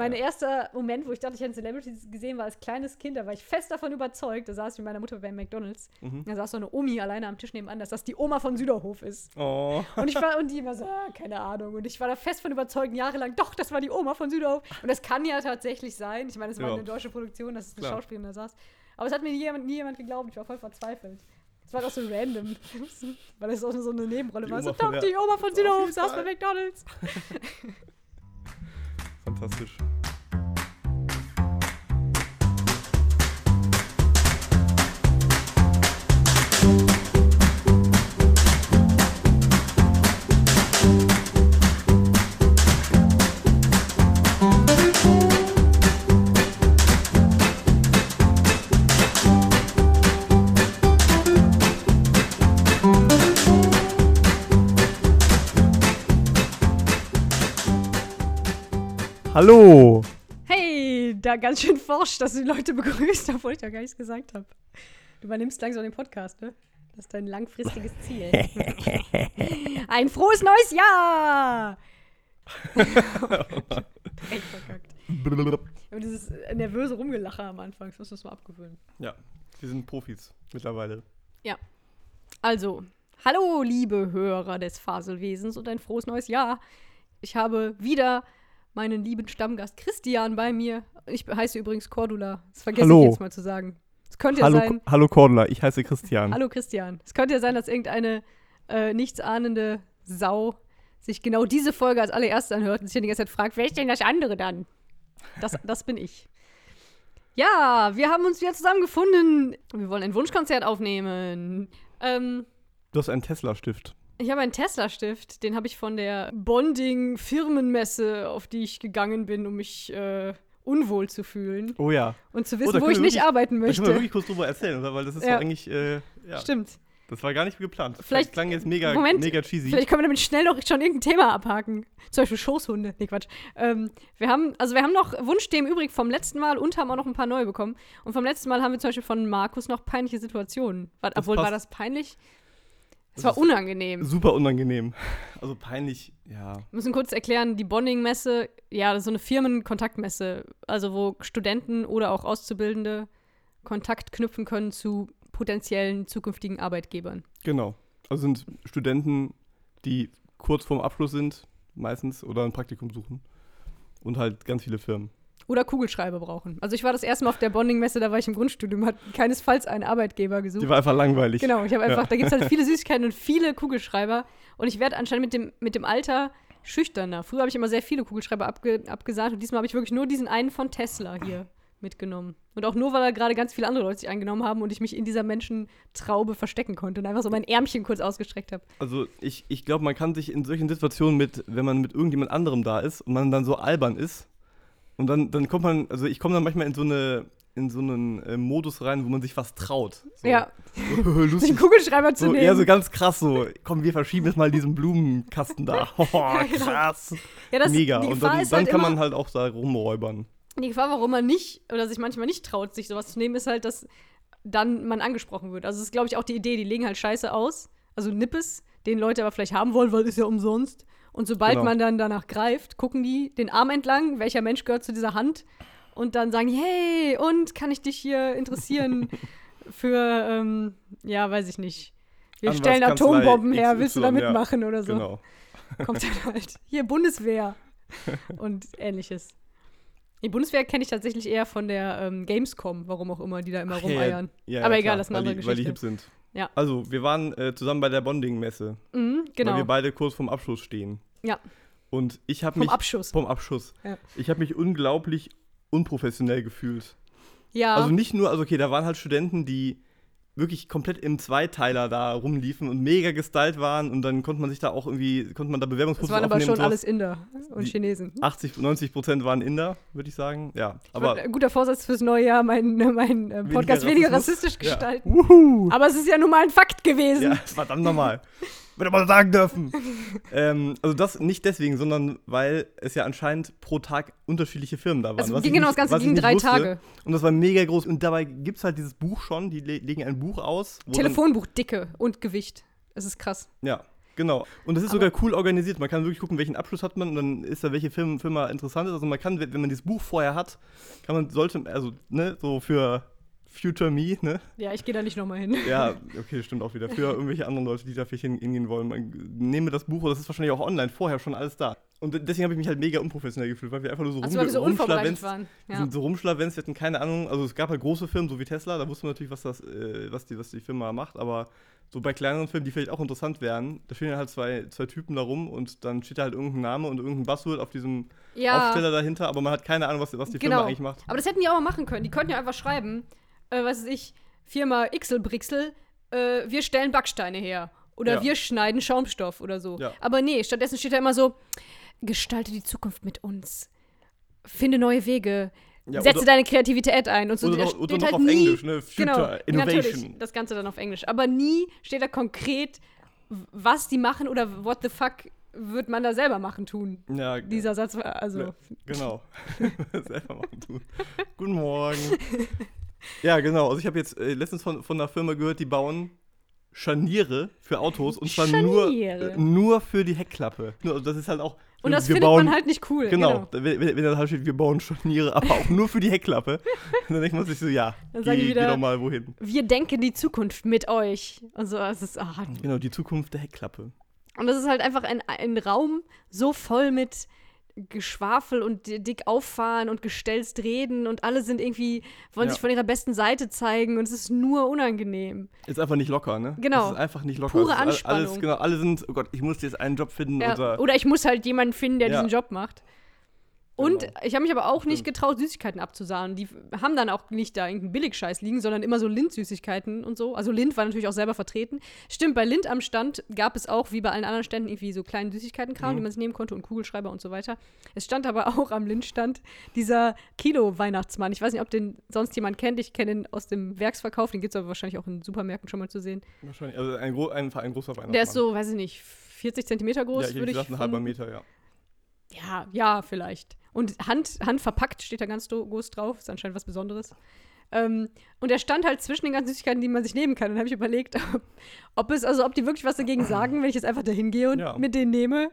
mein erster Moment, wo ich dachte, ich hätte Celebrities gesehen, war als kleines Kind. Da war ich fest davon überzeugt. Da saß ich mit meiner Mutter bei McDonalds. Mhm. Da saß so eine Omi alleine am Tisch nebenan, dass das die Oma von Süderhof ist. Oh. Und ich war, und die immer so, ah, keine Ahnung. Und ich war da fest von überzeugt, jahrelang, doch, das war die Oma von Süderhof. Und das kann ja tatsächlich sein. Ich meine, es war Ja. eine deutsche Produktion, dass es eine Klar. Schauspielerin da saß. Aber es hat mir nie jemand, nie jemand geglaubt. Ich war voll verzweifelt. Es war doch so random, weil es auch so eine Nebenrolle Die war. So, Oma von- doch, ja. die Oma von Süderhof saß bei McDonalds. Fantastisch. Hallo! Hey, da ganz schön forsch, dass du die Leute begrüßt, obwohl ich da gar nichts gesagt habe. Du übernimmst langsam den Podcast, ne? Das ist dein langfristiges Ziel. Ein frohes neues Jahr! Echt verkackt. Und dieses nervöse Rumgelache am Anfang, das musst du uns mal abgewöhnen. Ja, wir sind Profis mittlerweile. Also, hallo, liebe Hörer des Faselwesens und ein frohes neues Jahr. Ich habe wieder meinen lieben Stammgast Christian bei mir. Ich heiße übrigens Cordula. Das vergesse Hallo. ich jetzt mal zu sagen. Es könnte ja Hallo, sein. hallo Cordula, ich heiße Christian. Hallo Christian. Es könnte ja sein, dass irgendeine äh, nichtsahnende Sau sich genau diese Folge als allererste anhört und sich dann die ganze Zeit fragt, wer ist denn das andere dann? Das, das bin ich. Ja, wir haben uns wieder zusammengefunden. Wir wollen ein Wunschkonzert aufnehmen. Ähm, Du hast einen Tesla-Stift. Ich habe einen Tesla-Stift, den habe ich von der Bonding-Firmenmesse, auf die ich gegangen bin, um mich äh, unwohl zu fühlen Oh ja. und zu Oh, wissen, da wo ich wir nicht wirklich- arbeiten Da können wir möchte. wirklich kurz drüber erzählen, oder? Weil das ist Ja. eigentlich, äh, ja, Stimmt. das war gar nicht geplant. Vielleicht- klang jetzt mega, Moment, mega cheesy. Vielleicht können wir damit schnell noch schon irgendein Thema abhaken. Zum Beispiel Schoßhunde. Nee, Quatsch. Ähm, wir haben, also wir haben noch Wunschthemen übrig vom letzten Mal und haben auch noch ein paar neue bekommen. Und vom letzten Mal haben wir zum Beispiel von Markus noch peinliche Situationen. War, Das obwohl, war passt. das peinlich? Es Das war unangenehm. Super unangenehm. Also peinlich, ja. Wir müssen kurz erklären, die Bonding-Messe, ja, das ist so eine Firmenkontaktmesse, also wo Studenten oder auch Auszubildende Kontakt knüpfen können zu potenziellen zukünftigen Arbeitgebern. Genau. Also sind Studenten, die kurz vorm Abschluss sind, meistens, oder ein Praktikum suchen. Und halt ganz viele Firmen. Oder Kugelschreiber brauchen. Also ich war das erste Mal auf der Bonding-Messe, da war ich im Grundstudium, hat keinesfalls einen Arbeitgeber gesucht. Die war einfach langweilig. Genau, ich habe einfach, Ja. da gibt es halt viele Süßigkeiten und viele Kugelschreiber. Und ich werde anscheinend mit dem, mit dem Alter schüchterner. Früher habe ich immer sehr viele Kugelschreiber abge, abgesagt und diesmal habe ich wirklich nur diesen einen von Tesla hier mitgenommen. Und auch nur, weil da gerade ganz viele andere Leute sich eingenommen haben und ich mich in dieser Menschentraube verstecken konnte und einfach so mein Ärmchen kurz ausgestreckt habe. Also ich, ich glaube, man kann sich in solchen Situationen mit, wenn man mit irgendjemand anderem da ist und man dann so albern ist und dann, dann kommt man, also ich komme dann manchmal in so eine in so einen äh, Modus rein, wo man sich was traut. So, Ja, so, den. Kugelschreiber zu So, nehmen. eher so ganz krass so, komm, wir verschieben jetzt mal diesen Blumenkasten da. Oh, genau. krass. ja, das, Mega. Und dann, dann halt kann man halt auch da rumräubern. Die Gefahr, warum man nicht oder sich manchmal nicht traut, sich sowas zu nehmen, ist halt, dass dann man angesprochen wird. Also das ist, glaube ich, auch die Idee, die legen halt Scheiße aus, also Nippes, den Leute aber vielleicht haben wollen, weil ist ja umsonst. Und sobald Genau. man dann danach greift, gucken die den Arm entlang, welcher Mensch gehört zu dieser Hand und dann sagen die, hey, und kann ich dich hier interessieren für, ähm, ja, weiß ich nicht. Wir stellen Anwaltskanzlei Atombomben her, willst du da XY, ja. mitmachen oder so? Genau. kommt dann halt hier Bundeswehr und ähnliches. Die Bundeswehr kenne ich tatsächlich eher von der ähm, Gamescom, warum auch immer, die da immer Ach, ja, ja. rumeiern. Ja, Aber egal, klar, das ist eine weil andere die, Weil die Geschichte. hip sind. Ja. Also, wir waren äh, zusammen bei der Bonding-Messe, Mhm, weil genau. wir beide kurz vorm Abschluss stehen. Ja. Und ich habe Vom mich Abschuss. vom Abschuss. Ja. Ich habe mich unglaublich unprofessionell gefühlt. Ja, Also nicht nur, also okay, da waren halt Studenten, die wirklich komplett im Zweiteiler da rumliefen und mega gestylt waren und dann konnte man sich da auch irgendwie, konnte man da das Bewerbungsprozesse waren aber schon alles. Inder und Die- Chinesen. 80, 90 Prozent waren Inder, würde ich sagen. Ja, aber Aber, guter Vorsatz fürs neue Jahr, meinen mein, äh, Podcast weniger Rassismus. rassistisch Ja. gestalten. Wuhu. Aber es ist ja nun mal ein Fakt gewesen. Ja, verdammt nochmal. Würde man sagen dürfen. ähm, also das nicht deswegen, sondern weil es ja anscheinend pro Tag unterschiedliche Firmen da waren. Also ging genau das Ganze ging drei wusste. Tage. Und das war mega groß. Und dabei gibt es halt dieses Buch schon, die le legen ein Buch aus. Telefonbuch, Dicke und Gewicht. Es ist krass. Ja, Genau. Und das ist Aber- sogar cool organisiert. Man kann wirklich gucken, welchen Abschluss hat man und dann ist da welche Film, Firma interessant ist. Also man kann, wenn wenn man dieses Buch vorher hat, kann man, sollte, also, ne, so für Future Me, ne? Ja, ich gehe da nicht nochmal hin. Ja, okay, stimmt auch wieder. Für irgendwelche anderen Leute, die da vielleicht hin- hingehen wollen. Man nehme das Buch, das ist wahrscheinlich auch online vorher schon alles da. Und deswegen habe ich mich halt mega unprofessionell gefühlt, weil wir einfach nur so, Also wir so rumschlawenzt- waren. Ja. sind so rumschlawenzt, wir hatten keine Ahnung. Also es gab halt große Firmen, so wie Tesla, da wusste man natürlich, was, das, äh, was, die, was die Firma macht. Aber so bei kleineren Firmen, die vielleicht auch interessant wären, da stehen halt zwei, zwei Typen da rum und dann steht da halt irgendein Name und irgendein Buzzword auf diesem ja. Aufsteller dahinter, aber man hat keine Ahnung, was, was die Genau. Firma eigentlich macht. Aber das hätten die auch mal machen können. Die könnten ja einfach schreiben, äh, was weiß ich, Firma Ixelbrixel, äh, wir stellen Backsteine her. Oder Ja. wir schneiden Schaumstoff oder so. Ja. Aber nee, stattdessen steht da immer so, gestalte die Zukunft mit uns. Finde neue Wege. Ja, Setze oder- deine Kreativität ein. Und so Oder noch, oder noch halt auf nie, Englisch, ne? Future Genau, Innovation. natürlich, das Ganze dann auf Englisch. Aber nie steht da konkret, was die machen oder what the fuck wird man da selber machen tun. Ja, Dieser Satz war, also, Ja. Genau. Selber machen tun. Guten Morgen. Ja, genau. Also ich habe jetzt äh, letztens von, von einer Firma gehört, die bauen Scharniere für Autos und zwar nur, äh, nur für die Heckklappe. Nur, Also das ist halt auch. und das wir findet bauen, man halt nicht cool. Genau, Wenn, wenn wenn da halt steht, wir bauen Scharniere, aber auch nur für die Heckklappe. dann denkt man sich so, ja, Dann geh, die geh wieder- doch mal wohin. Wir denken die Zukunft mit euch. Also, es ist, ah, Genau, die Zukunft der Heckklappe. Und das ist halt einfach ein, ein Raum so voll mit Geschwafel und di- dick auffahren und gestelzt reden und alle sind irgendwie, wollen Ja. sich von ihrer besten Seite zeigen und es ist nur unangenehm. Ist einfach nicht locker, ne? Genau. Es ist einfach nicht locker. Pure all- Alles, Anspannung. genau, alle sind, oh Gott, ich muss jetzt einen Job finden. Ja, Oder, oder ich muss halt jemanden finden, der Ja. diesen Job macht. Und Genau. ich habe mich aber auch nicht Stimmt. getraut, Süßigkeiten abzusahnen. Die haben dann auch nicht da irgendeinen Billigscheiß liegen, sondern immer so Lind-Süßigkeiten und so. Also Lind war natürlich auch selber vertreten. Stimmt, bei Lind am Stand gab es auch, wie bei allen anderen Ständen, irgendwie so kleinen Süßigkeitenkram, Mhm. die man sich nehmen konnte und Kugelschreiber und so weiter. Es stand aber auch am Lind-Stand dieser Kilo-Weihnachtsmann. Ich weiß nicht, ob den sonst jemand kennt. Ich kenne ihn aus dem Werksverkauf. Den gibt es aber wahrscheinlich auch in Supermärkten schon mal zu sehen. Wahrscheinlich. Also ein, ein, ein großer Weihnachtsmann. Der ist so, weiß ich nicht, 40 Zentimeter groß, ja, ich würde ich gesagt, ein halber. Meter, ja. Ja, ja, vielleicht. Und Hand, Hand verpackt steht da ganz groß drauf. Ist anscheinend was Besonderes. Ähm, und er stand halt zwischen den ganzen Süßigkeiten, die man sich nehmen kann. Und dann habe ich überlegt, ob, ob es, also ob die wirklich was dagegen sagen, wenn ich jetzt einfach dahin gehe und Ja. mit denen nehme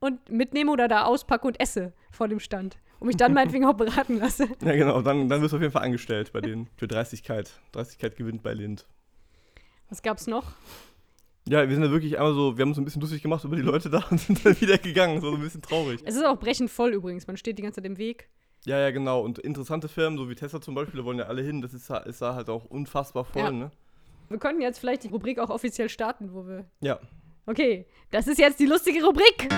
und mitnehme oder da auspacke und esse vor dem Stand. Und mich dann meinetwegen auch beraten lasse. Ja, genau. Dann, dann wirst du auf jeden Fall angestellt bei denen. Für Dreistigkeit. Dreistigkeit gewinnt bei Lind. Was gab's noch? Ja, wir sind da wirklich einmal so, wir haben uns ein bisschen lustig gemacht über die Leute da und sind dann wieder gegangen. Das war so ein bisschen traurig. Es ist auch brechend voll übrigens. Man steht die ganze Zeit im Weg. Ja, ja, genau. Und interessante Firmen, so wie Tesla zum Beispiel, da wollen ja alle hin. Das ist, ist da halt auch unfassbar voll, Ja. ne? Wir könnten jetzt vielleicht die Rubrik auch offiziell starten, wo wir. Ja. Okay, das ist jetzt die lustige Rubrik.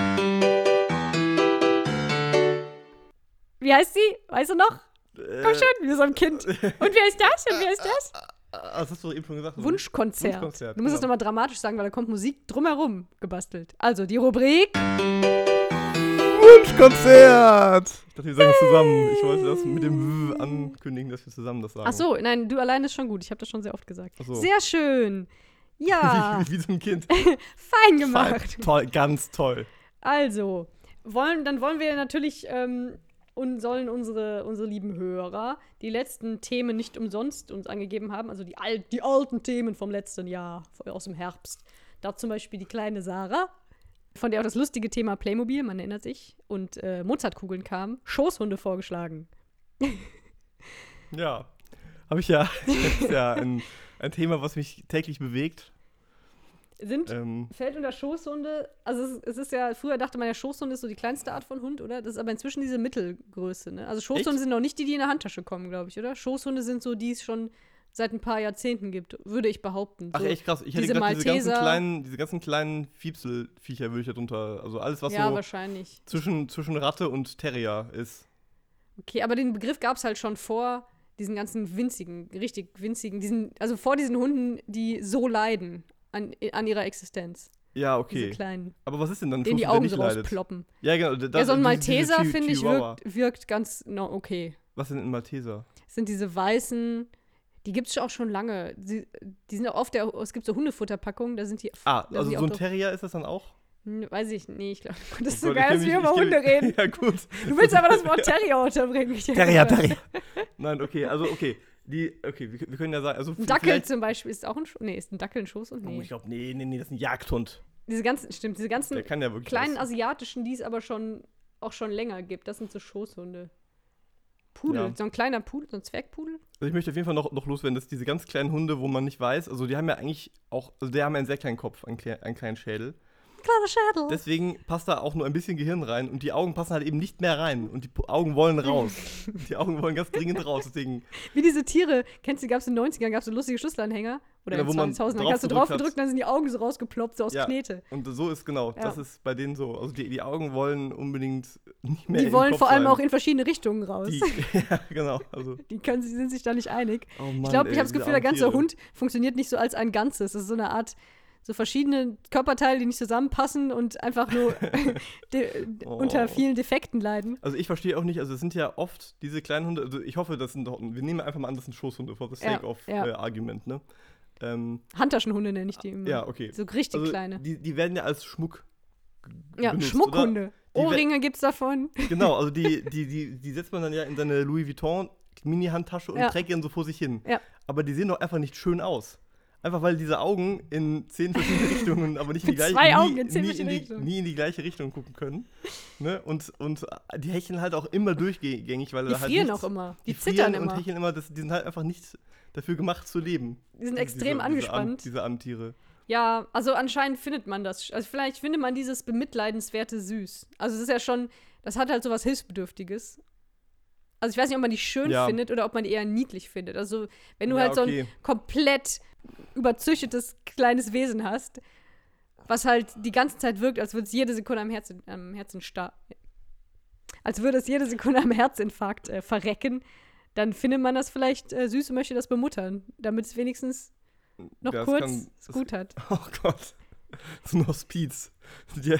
Wie heißt sie? Weißt du noch? Komm Äh, schon, wie so ein Kind. Und wer ist das? Und wer ist das? Ah, Das hast du doch eben schon gesagt. Wunschkonzert. Wunschkonzert, Du musst es genau. nochmal dramatisch sagen, weil da kommt Musik drumherum gebastelt. Also, die Rubrik. Wunschkonzert! Ich dachte, wir sagen es zusammen. Ich wollte das mit dem W ankündigen, dass wir zusammen das sagen. Ach so, nein, du alleine ist schon gut. Ich habe das schon sehr oft gesagt. So. Sehr schön. Ja, Wie, wie so ein Kind. fein gemacht. Toll, ganz toll. Also, wollen, dann wollen wir natürlich ähm, und sollen unsere, unsere lieben Hörer die letzten Themen nicht umsonst uns angegeben haben, also die, al die alten Themen vom letzten Jahr, aus dem Herbst. Da zum Beispiel die kleine Sarah, von der auch das lustige Thema Playmobil, man erinnert sich, und äh, Mozartkugeln kam, Schoßhunde vorgeschlagen. Ja. Habe ich ja. Das ist ja ein, ein Thema, was mich täglich bewegt. Sind Ähm, Fällt unter Schoßhunde, also es, es ist ja, früher dachte man ja, Schoßhunde ist so die kleinste Art von Hund, oder? Das ist aber inzwischen diese Mittelgröße, ne? Also Schoßhunde Echt? sind noch nicht die, die in der Handtasche kommen, glaube ich, oder? Schoßhunde sind so, die es schon seit ein paar Jahrzehnten gibt, würde ich behaupten. ach, so, echt krass. Ich hätte diese gedacht, diese ganzen kleinen, diese ganzen kleinen Fiepselviecher würde ich da drunter. Also alles, was Ja, so wahrscheinlich. zwischen, zwischen Ratte und Terrier ist. Okay, aber den Begriff gab es halt schon vor diesen ganzen winzigen, richtig winzigen, diesen, also vor diesen Hunden, die so leiden an, an ihrer Existenz. Ja, Diese okay. kleinen, Aber was ist denn dann ein denen die Augen nicht so rausploppen. Ja, genau. Da, ja, so ein diese- diese Malteser, finde ich, wirkt, wirkt ganz no, okay. Was sind ein Malteser? Das sind diese weißen, die gibt es auch schon lange. Sie, die sind auch oft, der, es gibt so Hundefutterpackungen, da sind die. Ah, also die so ein. Terrier ist das dann auch? Weiß ich, nee, ich glaube, das ist Oh so Gott, ich geil, dass wir über Hunde reden. Ja, gut. Du willst aber das Wort Terrier unterbringen. Terrier, Terrier. Nein, okay, also okay. Die, okay, wir, wir können ja sagen, also Ein Dackel zum Beispiel ist auch ein Schoß. Nee, ist ein Dackel ein Schoß und Oh, nee. ich glaube, nee, nee, nee, das ist ein Jagdhund. Diese ganzen, stimmt, diese ganzen ja kleinen was. asiatischen, die es aber schon auch schon länger gibt, das sind so Schoßhunde. Pudel, Ja. so ein kleiner Pudel, so ein Zwergpudel. Also ich möchte auf jeden Fall noch, noch loswerden, dass diese ganz kleinen Hunde, wo man nicht weiß, also die haben ja eigentlich auch, also die haben einen sehr kleinen Kopf, einen, einen kleinen Schädel. Kleiner Schädel. Deswegen passt da auch nur ein bisschen Gehirn rein und die Augen passen halt eben nicht mehr rein und die Augen wollen raus. die Augen wollen ganz dringend raus, deswegen Wie diese Tiere, kennst du, gab es in den 90ern, gab es so lustige Schlüsselanhänger? Oder Ja, in wo man 2000, dann hast du drauf gedrückt, dann sind die Augen so rausgeploppt, so aus Ja. Knete. und so ist genau, Ja. das ist bei denen so. Also die, die Augen wollen unbedingt nicht mehr Die wollen vor allem rein. auch in verschiedene Richtungen raus. die, Ja, genau. Also, Die können, sind sich da nicht einig. oh Mann, ich glaube, ich habe das Gefühl, der ganze. Hund funktioniert nicht so als ein Ganzes. Das ist so eine Art, so verschiedene Körperteile, die nicht zusammenpassen und einfach nur Oh. unter vielen Defekten leiden. Also ich verstehe auch nicht, also es sind ja oft diese kleinen Hunde, also ich hoffe, das sind doch, wir nehmen einfach mal an, das sind Schoßhunde, for the Ja, sake of ja. äh, Argument, ne? Ähm, Handtaschenhunde nenne ich die immer. ja, okay. So richtig Also kleine. die, die werden ja als Schmuck Ja, benutzt, Schmuckhunde. Ohrringe gibt's davon. Genau, also die, die, die, die setzt man dann ja in seine Louis Vuitton Mini-Handtasche und Ja. trägt dann so vor sich hin. Ja. Aber die sehen doch einfach nicht schön aus. Einfach weil diese Augen in zehn verschiedene Richtungen, aber nicht in die gleiche, zwei nie, Augen in zehn nie, verschiedene die, Richtungen. nie in die gleiche Richtung gucken können. Ne? Und, und die hecheln halt auch immer durchgängig, weil Die da halt frieren nichts- auch immer. Die, frieren zittern und immer. hecheln immer. Das, die sind halt einfach nicht dafür gemacht zu leben. Die sind extrem diese, angespannt. Diese, armen- diese armen Tiere. Ja, also anscheinend findet man das. Also vielleicht findet man dieses bemitleidenswerte süß. Also es ist ja schon, das hat halt so was Hilfsbedürftiges. Also ich weiß nicht, ob man die schön Ja. findet oder ob man die eher niedlich findet. Also wenn du Ja, halt so ein okay. komplett überzüchtetes kleines Wesen hast, was halt die ganze Zeit wirkt, als würde es jede Sekunde am Herzen, am Herzen star als würde es jede Sekunde am Herzinfarkt äh, verrecken, dann findet man das vielleicht äh, süß und möchte das bemuttern, damit es wenigstens noch Ja, kurz kann- es gut hat. Oh Gott. So ein Hospiz. Die,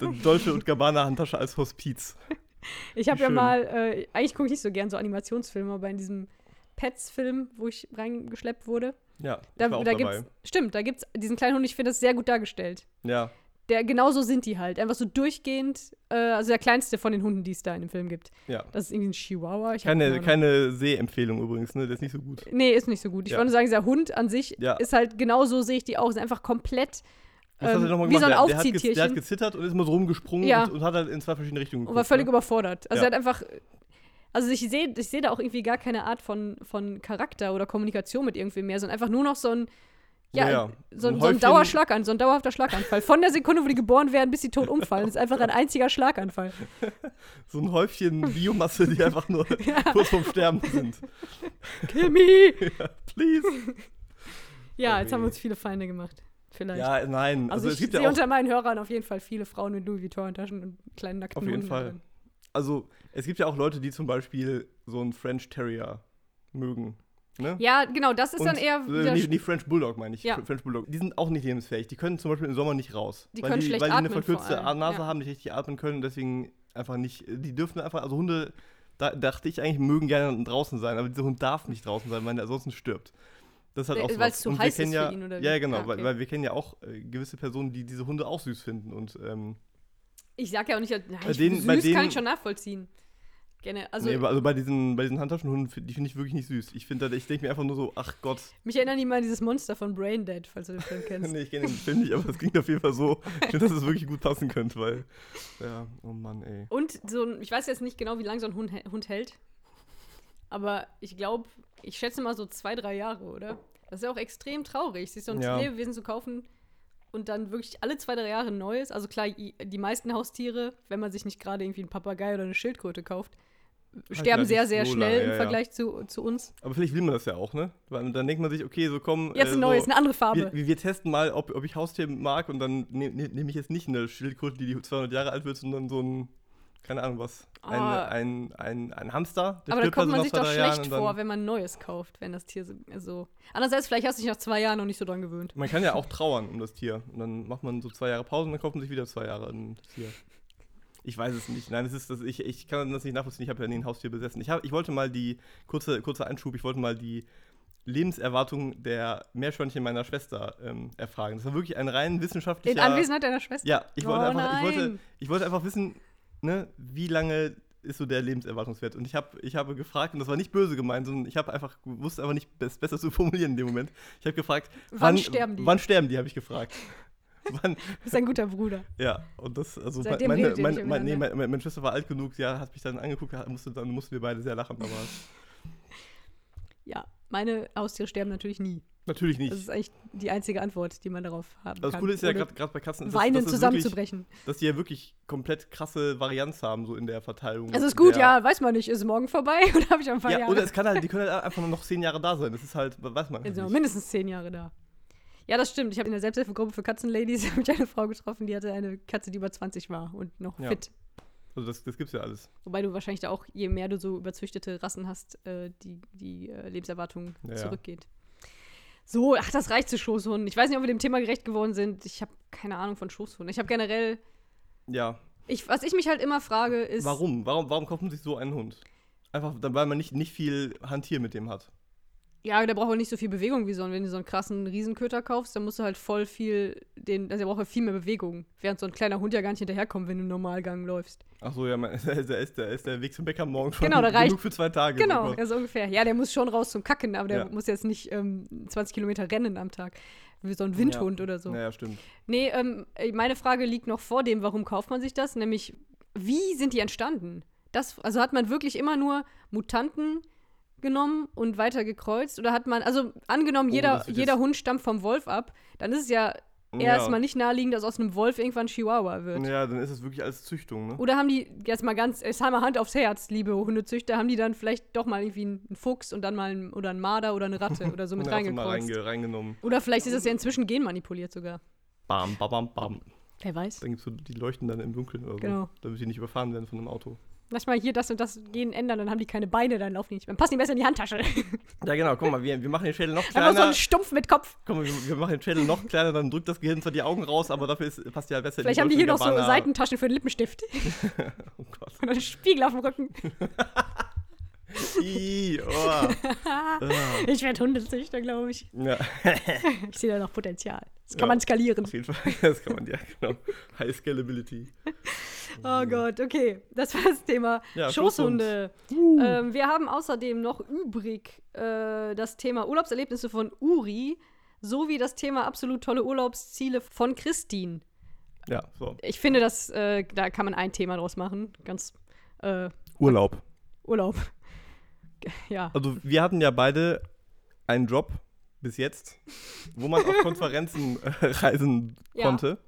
die Dolce und Gabbana Handtasche als Hospiz. Ich habe ja mal, äh, eigentlich gucke ich nicht so gern so Animationsfilme, aber in diesem Pets-Film, wo ich reingeschleppt wurde, Ja, ich da, war auch da dabei. gibt's, stimmt, da gibt's diesen kleinen Hund, ich finde das sehr gut dargestellt. Ja, Der, genauso sind die halt, einfach so durchgehend, äh, also der kleinste von den Hunden, die es da in dem Film gibt. ja. Das ist irgendwie ein Chihuahua. Keine, keine Sehempfehlung übrigens, ne? Der ist nicht so gut. Nee, ist nicht so gut. Ich Ja. wollte nur sagen, dieser Hund an sich Ja. ist halt, genauso sehe ich die auch, ist einfach komplett ähm, wie so ein Der, der, hat, ge- der Aufziehtierchen. hat gezittert und ist mal so rumgesprungen Ja. und, und hat halt in zwei verschiedene Richtungen und war völlig ne? überfordert. Also Ja. er hat einfach, also ich sehe ich seh da auch irgendwie gar keine Art von, von Charakter oder Kommunikation mit irgendwem mehr, sondern einfach nur noch so ein, ja, Ja, ja. So, ein, so ein Dauerschlaganfall, so ein dauerhafter Schlaganfall. Von der Sekunde, wo die geboren werden, bis sie tot umfallen. Das ist einfach ein einziger Schlaganfall. So ein Häufchen Biomasse, die einfach nur kurz vorm Sterben sind. Kill me! Please. Ja, Oh jetzt haben wir uns viele Feinde gemacht. Vielleicht. Ja, nein. also, Also, ich es gibt sehe ja unter meinen Hörern auf jeden Fall viele Frauen mit Louis Vuitton-Taschen und kleinen nackten Auf jeden Hunden Fall. drin. also es gibt ja auch Leute, die zum Beispiel so einen French Terrier mögen. Ne? Ja, genau, das ist Und, dann eher äh, nee, nee, French Bulldog meine ich. Ja. French Bulldog. Die sind auch nicht lebensfähig. Die können zum Beispiel im Sommer nicht raus. Die weil können die, schlecht Weil die eine atmen verkürzte Nase ja. haben, nicht richtig atmen können, deswegen einfach nicht. Die dürfen einfach, also Hunde, da dachte ich eigentlich, mögen gerne draußen sein, aber dieser Hund darf nicht draußen sein, weil er ansonsten stirbt. Das halt Äh, auch so. weil's zu heiß ist ja, für ihn, oder wie? Ja, genau, Ah, weil, okay. weil wir kennen ja auch äh, gewisse Personen, die diese Hunde auch süß finden und ähm, Ich sag ja auch nicht, Bei ich, denen- süß bei kann denen- ich schon nachvollziehen. Gerne, also nee, also bei diesen, bei diesen Handtaschenhunden, die finde ich wirklich nicht süß. Ich finde, ich denke mir einfach nur so, ach Gott, mich erinnern die mal an dieses Monster von Braindead, falls du den Film kennst. nee, ich kenne den Film nicht, aber es klingt auf jeden Fall so. Ich finde, dass es wirklich gut passen könnte, weil, ja, oh Mann, ey. Und so ein, ich weiß jetzt nicht genau, wie lange so ein Hund, Hund hält. Aber ich glaube, ich schätze mal so zwei, drei Jahre, oder? Das ist ja auch extrem traurig, sich so ein Ja. Lebewesen zu kaufen und dann wirklich alle zwei, drei Jahre ein neues. Also klar, die meisten Haustiere, wenn man sich nicht gerade irgendwie einen Papagei oder eine Schildkröte kauft, sterben relativ sehr, sehr so schnell im ja, ja. Vergleich zu, zu uns. Aber vielleicht will man das ja auch, ne? Weil dann denkt man sich, okay, so komm. Jetzt äh, ein neues, so, eine andere Farbe. wir, wir testen mal, ob, ob ich Haustier mag und dann nehme ne, nehm ich jetzt nicht eine Schildkröte, die 200 Jahre alt wird, sondern so ein, keine Ahnung was, ein, Ah. ein, ein, ein Hamster. Der Aber da kommt also man sich doch schlecht vor, wenn man ein neues kauft, wenn das Tier so, so. Andererseits, vielleicht hast du dich nach zwei Jahren noch nicht so dran gewöhnt. Man kann ja auch trauern um das Tier. Und dann macht man so zwei Jahre Pause und dann kauft man sich wieder zwei Jahre ein Tier. Ich weiß es nicht. Nein, es ist das, ich, ich kann das nicht nachvollziehen. Ich habe ja nie ein Haustier besessen. Ich, hab, ich wollte mal die, kurze, kurzer Einschub, ich wollte mal die Lebenserwartung der Meerschweinchen meiner Schwester ähm, erfragen. Das war wirklich ein rein wissenschaftlicher... In Anwesenheit deiner Schwester? Ja, ich wollte, Oh einfach, ich, wollte, ich wollte einfach wissen, ne, wie lange ist so der Lebenserwartungswert. Und ich, hab, ich habe gefragt, und das war nicht böse gemeint, sondern ich habe einfach, wusste einfach nicht, es besser zu formulieren in dem Moment. Ich habe gefragt, Wann sterben die? Wann sterben die, habe ich gefragt. Wann, Du bist ein guter Bruder. ja, und das, also Seitdem meine, meine, meine, nee, meine, meine Schwester war alt genug, ja, hat mich dann angeguckt, musste, dann mussten wir beide sehr lachen, aber Ja, meine Haustiere sterben natürlich nie. natürlich nicht. Das ist eigentlich die einzige Antwort, die man darauf haben Also das kann. Coole ist ja gerade bei Katzen, ist, Weinen dass, dass, es wirklich, zusammenzubrechen. dass die ja wirklich komplett krasse Varianz haben, so in der Verteilung. Es ist gut, der, ja, weiß man nicht, ist morgen vorbei oder habe ich ein paar Ja, Jahre? oder es kann halt, die können halt einfach nur noch zehn Jahre da sein. Das ist halt, weiß man halt wir nicht. mindestens zehn Jahre da. Ja, das stimmt. Ich habe in der Selbsthilfegruppe für Katzenladies hab ich eine Frau getroffen, die hatte eine Katze, die über 20 war und noch Ja. fit. Also das, das gibt's ja alles. Wobei du wahrscheinlich da auch, je mehr du so überzüchtete Rassen hast, äh, die, die äh, Lebenserwartung Ja, zurückgeht. So, ach, das reicht zu Schoßhunden. Ich weiß nicht, ob wir dem Thema gerecht geworden sind. Ich habe keine Ahnung von Schoßhunden. Ich habe generell, Ja. ich, was ich mich halt immer frage, ist. Warum? Warum, warum kauft man sich so einen Hund? Einfach, weil man nicht, nicht viel Hantier mit dem hat. Ja, der braucht auch nicht so viel Bewegung wie so ein, wenn du so einen krassen Riesenköter kaufst, dann musst du halt voll viel, den, also der braucht halt viel mehr Bewegung. Während so ein kleiner Hund ja gar nicht hinterherkommt, wenn du im Normalgang läufst. Ach so, ja, man, da ist, der- ist, der, ist der Weg zum Bäcker morgen schon Genau, da reicht- genug für zwei Tage. Genau, Gott. also ungefähr. Ja, der muss schon raus zum Kacken, aber der Ja. muss jetzt nicht ähm, 20 Kilometer rennen am Tag. Wie so ein Windhund ja. oder so. Naja, stimmt. Nee, ähm, äh, meine Frage liegt noch vor dem, warum kauft man sich das? Nämlich, wie sind die entstanden? Das, also hat man wirklich immer nur Mutanten genommen und weiter gekreuzt? Oder hat man, also angenommen, Oh, jeder, jeder jetzt- Hund stammt vom Wolf ab, dann ist es ja erstmal nicht naheliegend, dass aus einem Wolf irgendwann Chihuahua wird. Ja, dann ist es wirklich als Züchtung, ne? Oder haben die, jetzt mal ganz, es haben wir Hand aufs Herz, liebe Hundezüchter, haben die dann vielleicht doch mal irgendwie einen Fuchs und dann mal einen, oder einen Marder oder eine Ratte oder so mit Ja, reingekreuzt? reinge, reingenommen. Oder vielleicht ist es ja inzwischen genmanipuliert sogar. Bam, bam, bam, bam. Wer weiß. Dann gibt's so, die leuchten dann im Dunkeln oder so. Genau. Damit die nicht überfahren werden von einem Auto. Lass mal hier das und das Gen ändern, dann haben die keine Beine, dann laufen die nicht mehr. Dann passen die besser in die Handtasche. Ja, genau, guck mal, wir, wir machen den Schädel noch Einfach so kleiner. ein Stumpf mit Kopf. Guck mal, wir, wir machen den Schädel noch kleiner, dann drückt das Gehirn zwar die Augen raus, aber dafür ist, passt ja besser in Vielleicht haben die hier noch so Seitentaschen für den Lippenstift. Oh Gott. Und einen Spiegel auf dem Rücken. Oh. Ich werde Hundezüchter, glaube ich. Ja, Ich sehe da noch Potenzial. Das kann Ja. man skalieren. auf jeden Fall. Das kann man, ja, genau. High Scalability. Oh Gott, okay. Das war das Thema Ja, Schoßhunde. Ähm, wir haben außerdem noch übrig äh, das Thema Urlaubserlebnisse von Uri sowie das Thema absolut tolle Urlaubsziele von Christine. Ja, so. Ich finde, das, äh, da kann man ein Thema draus machen. Ganz äh, Urlaub. Urlaub. Ja. Also, wir hatten ja beide einen Job bis jetzt, wo man auf Konferenzen äh, reisen Ja. konnte,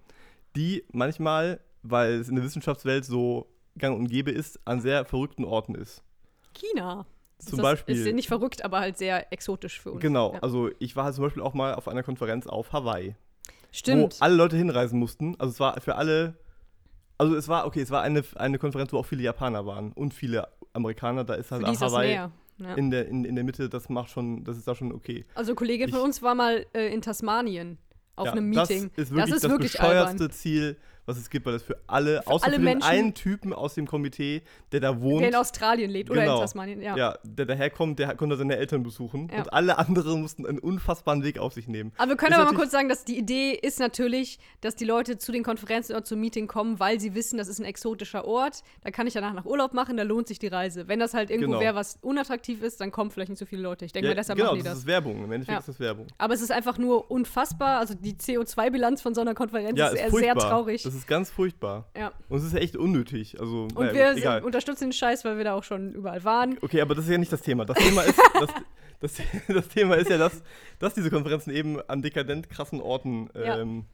die manchmal, weil es in der Wissenschaftswelt so gang und gäbe ist, an sehr verrückten Orten ist. China. Zum das Beispiel. Ist nicht verrückt, aber halt sehr exotisch für uns. Genau, Ja. also ich war halt zum Beispiel auch mal auf einer Konferenz auf Hawaii, Stimmt. wo alle Leute hinreisen mussten. Also es war für alle, also es war, okay, es war eine, eine Konferenz, wo auch viele Japaner waren und viele Amerikaner. Da ist halt für ist das Hawaii näher. Ja. in, der, in, in der Mitte, das macht schon, das ist da schon okay. Also, Kollegin von uns war mal äh, in Tasmanien auf Ja, einem Meeting. Das ist wirklich das, ist wirklich bescheuerste albern. Ziel, was es gibt, weil das für alle, außer alle für den Menschen- einen Typen aus dem Komitee, der da wohnt. Der in Australien lebt oder Genau. in Tasmanien, ja. ja. der daherkommt, der konnte seine Eltern besuchen. Ja. Und alle anderen mussten einen unfassbaren Weg auf sich nehmen. Aber wir können Ist aber mal kurz sagen, dass die Idee ist natürlich, dass die Leute zu den Konferenzen oder zum Meeting kommen, weil sie wissen, das ist ein exotischer Ort. Da kann ich danach nach Urlaub machen, da lohnt sich die Reise. Wenn das halt irgendwo Genau. wäre, was unattraktiv ist, dann kommen vielleicht nicht so viele Leute. Ich denke Ja, mal, deshalb genau, machen die das das. ist Werbung. Im Endeffekt Ja. ist das Werbung. Aber es ist einfach nur unfassbar. Also die CO2-Bilanz von so einer Konferenz ist, ist sehr traurig. Das ist ganz furchtbar. ja. Und es ist echt unnötig. Also, Und naja, wir egal. unterstützen den Scheiß, weil wir da auch schon überall waren. Okay, aber das ist ja nicht das Thema. Das Thema ist, das, das, das Thema ist ja, dass, dass diese Konferenzen eben an dekadent krassen Orten Ja. ähm,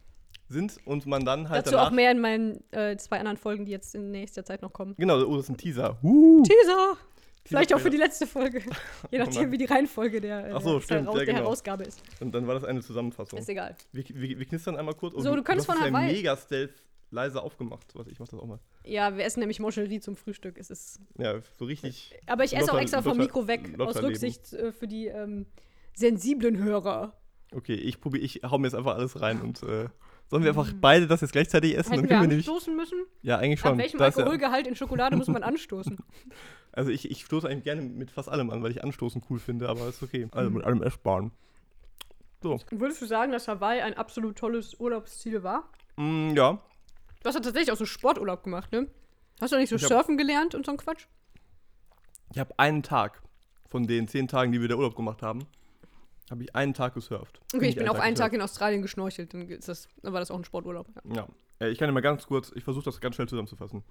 sind und man dann halt Dazu auch mehr in meinen äh, zwei anderen Folgen, die jetzt in nächster Zeit noch kommen. Genau, oh, das ist ein Teaser. Uh, Teaser! Vielleicht auch für die letzte Folge. Je Oh nachdem, Mann. wie die Reihenfolge der, äh, Ach so, der, stimmt, Heraus ja, der genau. Herausgabe ist. Und dann war das eine Zusammenfassung. Ist egal. Wir, wir, wir knistern einmal kurz. Oh, So, du könntest hast von ja Hawaii- mega stealth leise aufgemacht. Warte, ich mach das auch mal. Ja, wir essen nämlich Moncherie zum Frühstück. Es ist, Ja, so richtig. aber ich esse auch extra vom Mikro weg, aus. Rücksicht äh, für die ähm, sensiblen Hörer. Okay, ich probiere, ich hau mir jetzt einfach alles rein und äh, sollen wir einfach beide das jetzt gleichzeitig essen? Hätten Dann wir können wir nämlich. anstoßen müssen? Ja, eigentlich Ab schon. welchem Da ist ja, Alkoholgehalt in Schokolade muss man anstoßen? also ich, ich stoße eigentlich gerne mit fast allem an, weil ich Anstoßen cool finde, aber ist okay. Also mit allem essbaren. So. Würdest du sagen, dass Hawaii ein absolut tolles Urlaubsziel war? Mm, ja. Du hast ja tatsächlich auch so Sporturlaub gemacht, ne? Hast du nicht so Ich hab- surfen gelernt und so ein Quatsch? Ich habe einen Tag von den zehn Tagen, die wir da Urlaub gemacht haben, Habe ich einen Tag gesurft. Okay, ich bin auch einen Tag gesurft. in Australien geschnorchelt, dann, ist das, dann war das auch ein Sporturlaub. Ja. Ja. Äh, ich kann dir mal ganz kurz, ich versuche das ganz schnell zusammenzufassen.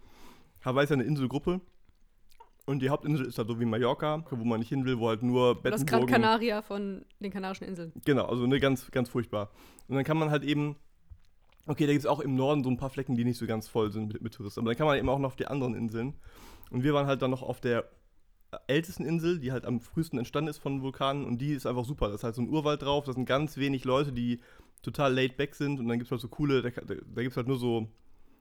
Hawaii ist ja eine Inselgruppe. Und die Hauptinsel ist halt so wie Mallorca, wo man nicht hin will, wo halt nur Das Gran Canaria von den Kanarischen Inseln. Genau, also ne, ganz, ganz furchtbar. Und dann kann man halt eben, okay, da gibt es auch im Norden so ein paar Flecken, die nicht so ganz voll sind mit, mit Touristen, aber dann kann man eben auch noch auf die anderen Inseln. Und wir waren halt dann noch auf der ältesten Insel, die halt am frühesten entstanden ist von Vulkanen und die ist einfach super. Da ist halt so ein Urwald drauf, da sind ganz wenig Leute, die total laid back sind und dann gibt es halt so coole, da, da, da gibt es halt nur so,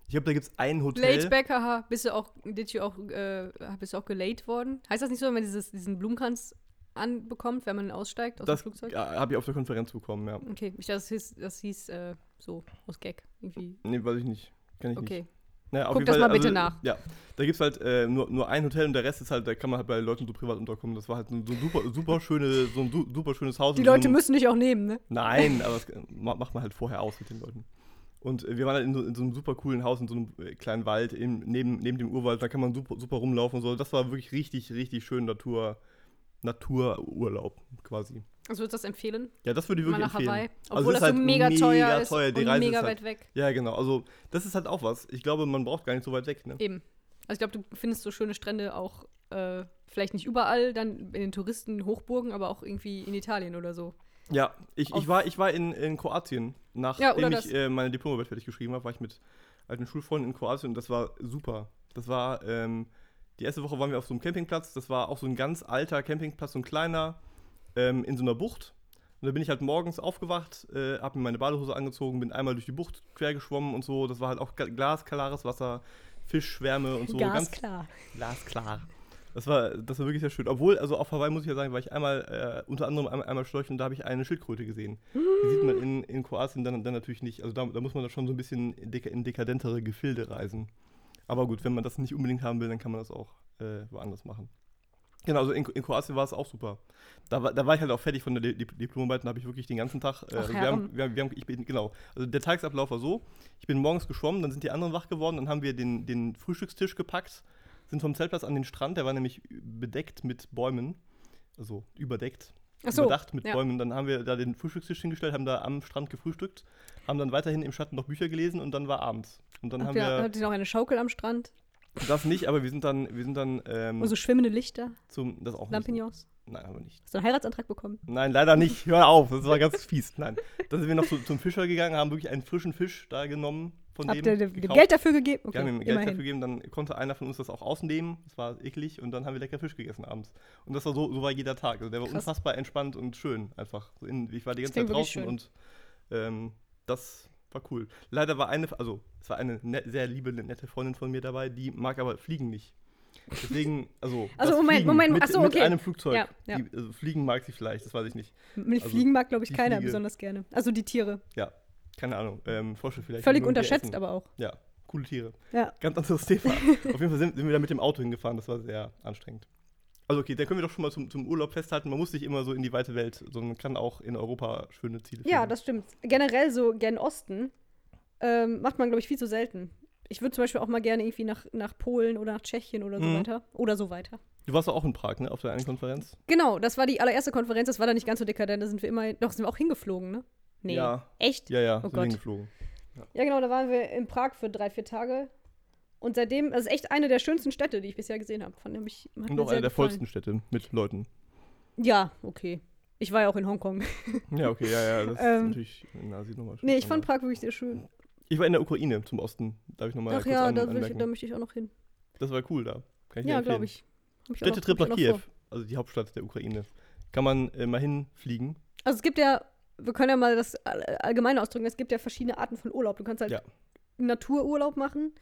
ich glaube, da gibt es ein Hotel. Late back, haha. Bist du auch, did you auch, äh, bist du auch gelate worden? Heißt das nicht so, wenn man dieses, diesen Blumenkranz anbekommt, wenn man aussteigt aus Das dem Flugzeug? ja, habe ich auf der Konferenz bekommen, ja. Okay, ich dachte, das hieß, das hieß äh, so, aus Gag. Irgendwie. Nee, weiß ich nicht. Kann ich nicht. Okay. Naja, auf Guck das Fall, mal bitte also, nach. Ja, da gibt es halt äh, nur, nur ein Hotel und der Rest ist halt, da kann man halt bei Leuten so privat unterkommen. Das war halt so ein super, super, schöne, so ein su- super schönes Haus. Die so Leute einem- müssen dich auch nehmen, ne? Nein, aber das ma- macht man halt vorher aus mit den Leuten. Und äh, wir waren halt in so, in so einem super coolen Haus, in so einem äh, kleinen Wald, im, neben, neben dem Urwald, da kann man super, super rumlaufen und so. Das war wirklich richtig, richtig schön Natur, Natururlaub quasi. Also würdest du das empfehlen? Ja, das würde ich Mal wirklich nach empfehlen. Hawaii? Also Obwohl es das ist so halt mega teuer mega ist teuer, die und Reise mega ist halt- weit weg. Ja, genau. Also das ist halt auch was. Ich glaube, man braucht gar nicht so weit weg, ne? Eben. Also ich glaube, du findest so schöne Strände auch äh, vielleicht nicht überall, dann in den Touristenhochburgen, aber auch irgendwie in Italien oder so. Ja, ich, Auf- ich war, ich war in, in Kroatien. Nachdem oder ich äh, meine Diplomarbeit fertig geschrieben habe, war ich mit alten Schulfreunden in Kroatien und das war super. Das war, ähm, die erste Woche waren wir auf so einem Campingplatz. Das war auch so ein ganz alter Campingplatz, so ein kleiner, ähm, in so einer Bucht. Und da bin ich halt morgens aufgewacht, äh, habe mir meine Badehose angezogen, bin einmal durch die Bucht quer geschwommen und so. Das war halt auch glasklares Wasser, Fischschwärme und so. ganz klar. Glasklar. Das war, das war wirklich sehr schön. Obwohl, also auf Hawaii muss ich ja sagen, war ich einmal, äh, unter anderem einmal, einmal schnorcheln und da habe ich eine Schildkröte gesehen. Die sieht man in, in Kroatien dann, dann natürlich nicht. Also da, da muss man da schon so ein bisschen in, deka in dekadentere Gefilde reisen. Aber gut, wenn man das nicht unbedingt haben will, dann kann man das auch äh, woanders machen. Genau, also in, in Kroatien war es auch super. Da war, da war ich halt auch fertig von der Di Di Diplomarbeit und habe ich wirklich den ganzen Tag. Äh, Ach, wir, haben, wir, haben, wir haben, ich bin, genau. Also der Tagesablauf war so: Ich bin morgens geschwommen, dann sind die anderen wach geworden, dann haben wir den, den Frühstückstisch gepackt, sind vom Zeltplatz an den Strand, der war nämlich bedeckt mit Bäumen, also überdeckt, so, überdacht mit ja. Bäumen. Dann haben wir da den Frühstückstisch hingestellt, haben da am Strand gefrühstückt, haben dann weiterhin im Schatten noch Bücher gelesen und dann war abends. Und dann Habt haben wir hattet ihr noch eine Schaukel am Strand? das nicht, aber wir sind dann, wir sind dann ähm, Und so schwimmende Lichter? zum, das auch Lampignons? nicht. Nein, aber nicht. Hast du einen Heiratsantrag bekommen? Nein, leider nicht. Hör auf, das war ganz fies. Nein. Dann sind wir noch zu, zum Fischer gegangen, haben wirklich einen frischen Fisch da genommen von Habt dem. ihr gekauft. Geld dafür gegeben? Wir Okay, haben ihm Geld immerhin. dafür gegeben, dann konnte einer von uns das auch ausnehmen. Das war eklig und dann haben wir lecker Fisch gegessen abends. Und das war so, so war jeder Tag. Also der war Krass. unfassbar entspannt und schön einfach. So in, ich war die ganze Zeit draußen und ähm, das war cool. Leider war eine, also es war eine net, sehr liebe, nette Freundin von mir dabei, die mag aber Fliegen nicht. Deswegen, also. Also, Moment, Fliegen Moment, mit, so, mit okay. einem Flugzeug. Ja, ja. Die, also Fliegen mag sie vielleicht, das weiß ich nicht. Mit Also, Fliegen mag, glaube ich, keiner Fliege. besonders gerne. Also die Tiere. Ja, keine Ahnung. Ähm, Frosche vielleicht. Völlig unterschätzt aber auch. Ja, coole Tiere. Ja. Ganz anderes Thema. Auf jeden Fall sind, sind wir da mit dem Auto hingefahren, das war sehr anstrengend. Also okay, dann können wir doch schon mal zum, zum Urlaub festhalten. Man muss nicht immer so in die weite Welt, sondern man kann auch in Europa schöne Ziele Ja, finden. das stimmt. Generell so gen Osten ähm, macht man, glaube ich, viel zu selten. Ich würde zum Beispiel auch mal gerne irgendwie nach, nach Polen oder nach Tschechien oder so Mhm. weiter. Oder so weiter. Du warst doch auch in Prag, ne? Auf der einen Konferenz? Genau, das war die allererste Konferenz. Das war da nicht ganz so dekadent. Da sind wir immer, doch, sind wir auch hingeflogen, ne? Nee. Ja. Echt? Ja, ja, Oh sind Gott. hingeflogen. Ja, genau, da waren wir in Prag für drei, vier Tage. Und seitdem, das ist echt eine der schönsten Städte, die ich bisher gesehen habe. Von hat Und auch eine der gefallen. vollsten Städte mit Leuten. Ja, okay. Ich war ja auch in Hongkong. Ja, okay, ja, ja, das Ähm, ist natürlich in Asien nochmal Nee, ich fand. Prag wirklich sehr schön. Ich war in der Ukraine zum Osten. Darf ich nochmal Ach kurz ja, an, da, will ich, da möchte ich auch noch hin. Das war cool da. Kann ich Ja, glaube ich. Ich Städtetrip nach Kiew, also die Hauptstadt der Ukraine. Kann man äh, mal hinfliegen. Also es gibt ja, wir können ja mal das all- allgemein ausdrücken, es gibt ja verschiedene Arten von Urlaub. Du kannst halt Ja. Natururlaub machen.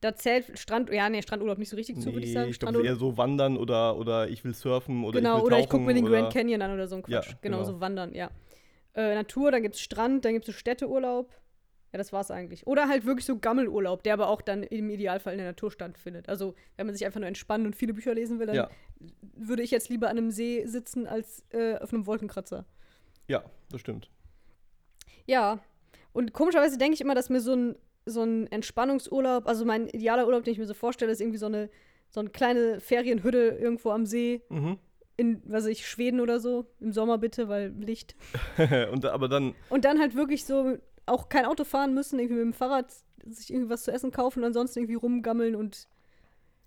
Da zählt Strand, ja, nee, Strandurlaub nicht so richtig zu, würde ich sagen. ich glaube, eher so wandern oder, oder ich will surfen oder genau, ich will oder ich gucke mir den oder, Grand Canyon an oder so ein Ja, Quatsch. genau, genau. so wandern, ja. Äh, Natur, dann gibt es Strand, dann gibt es so Städteurlaub. Ja, das war's eigentlich. Oder halt wirklich so Gammelurlaub, der aber auch dann im Idealfall in der Natur stattfindet. Also, wenn man sich einfach nur entspannen und viele Bücher lesen will, dann Ja, würde ich jetzt lieber an einem See sitzen als äh, auf einem Wolkenkratzer. Ja, das stimmt. Ja. Und komischerweise denke ich immer, dass mir so ein, so ein Entspannungsurlaub, also mein idealer Urlaub, den ich mir so vorstelle, ist irgendwie so eine, so eine kleine Ferienhütte irgendwo am See Mhm. in, was weiß ich, Schweden oder so, im Sommer bitte, weil Licht. und, aber dann, Und dann halt wirklich so auch kein Auto fahren müssen, irgendwie mit dem Fahrrad sich irgendwie was zu essen kaufen und ansonsten irgendwie rumgammeln und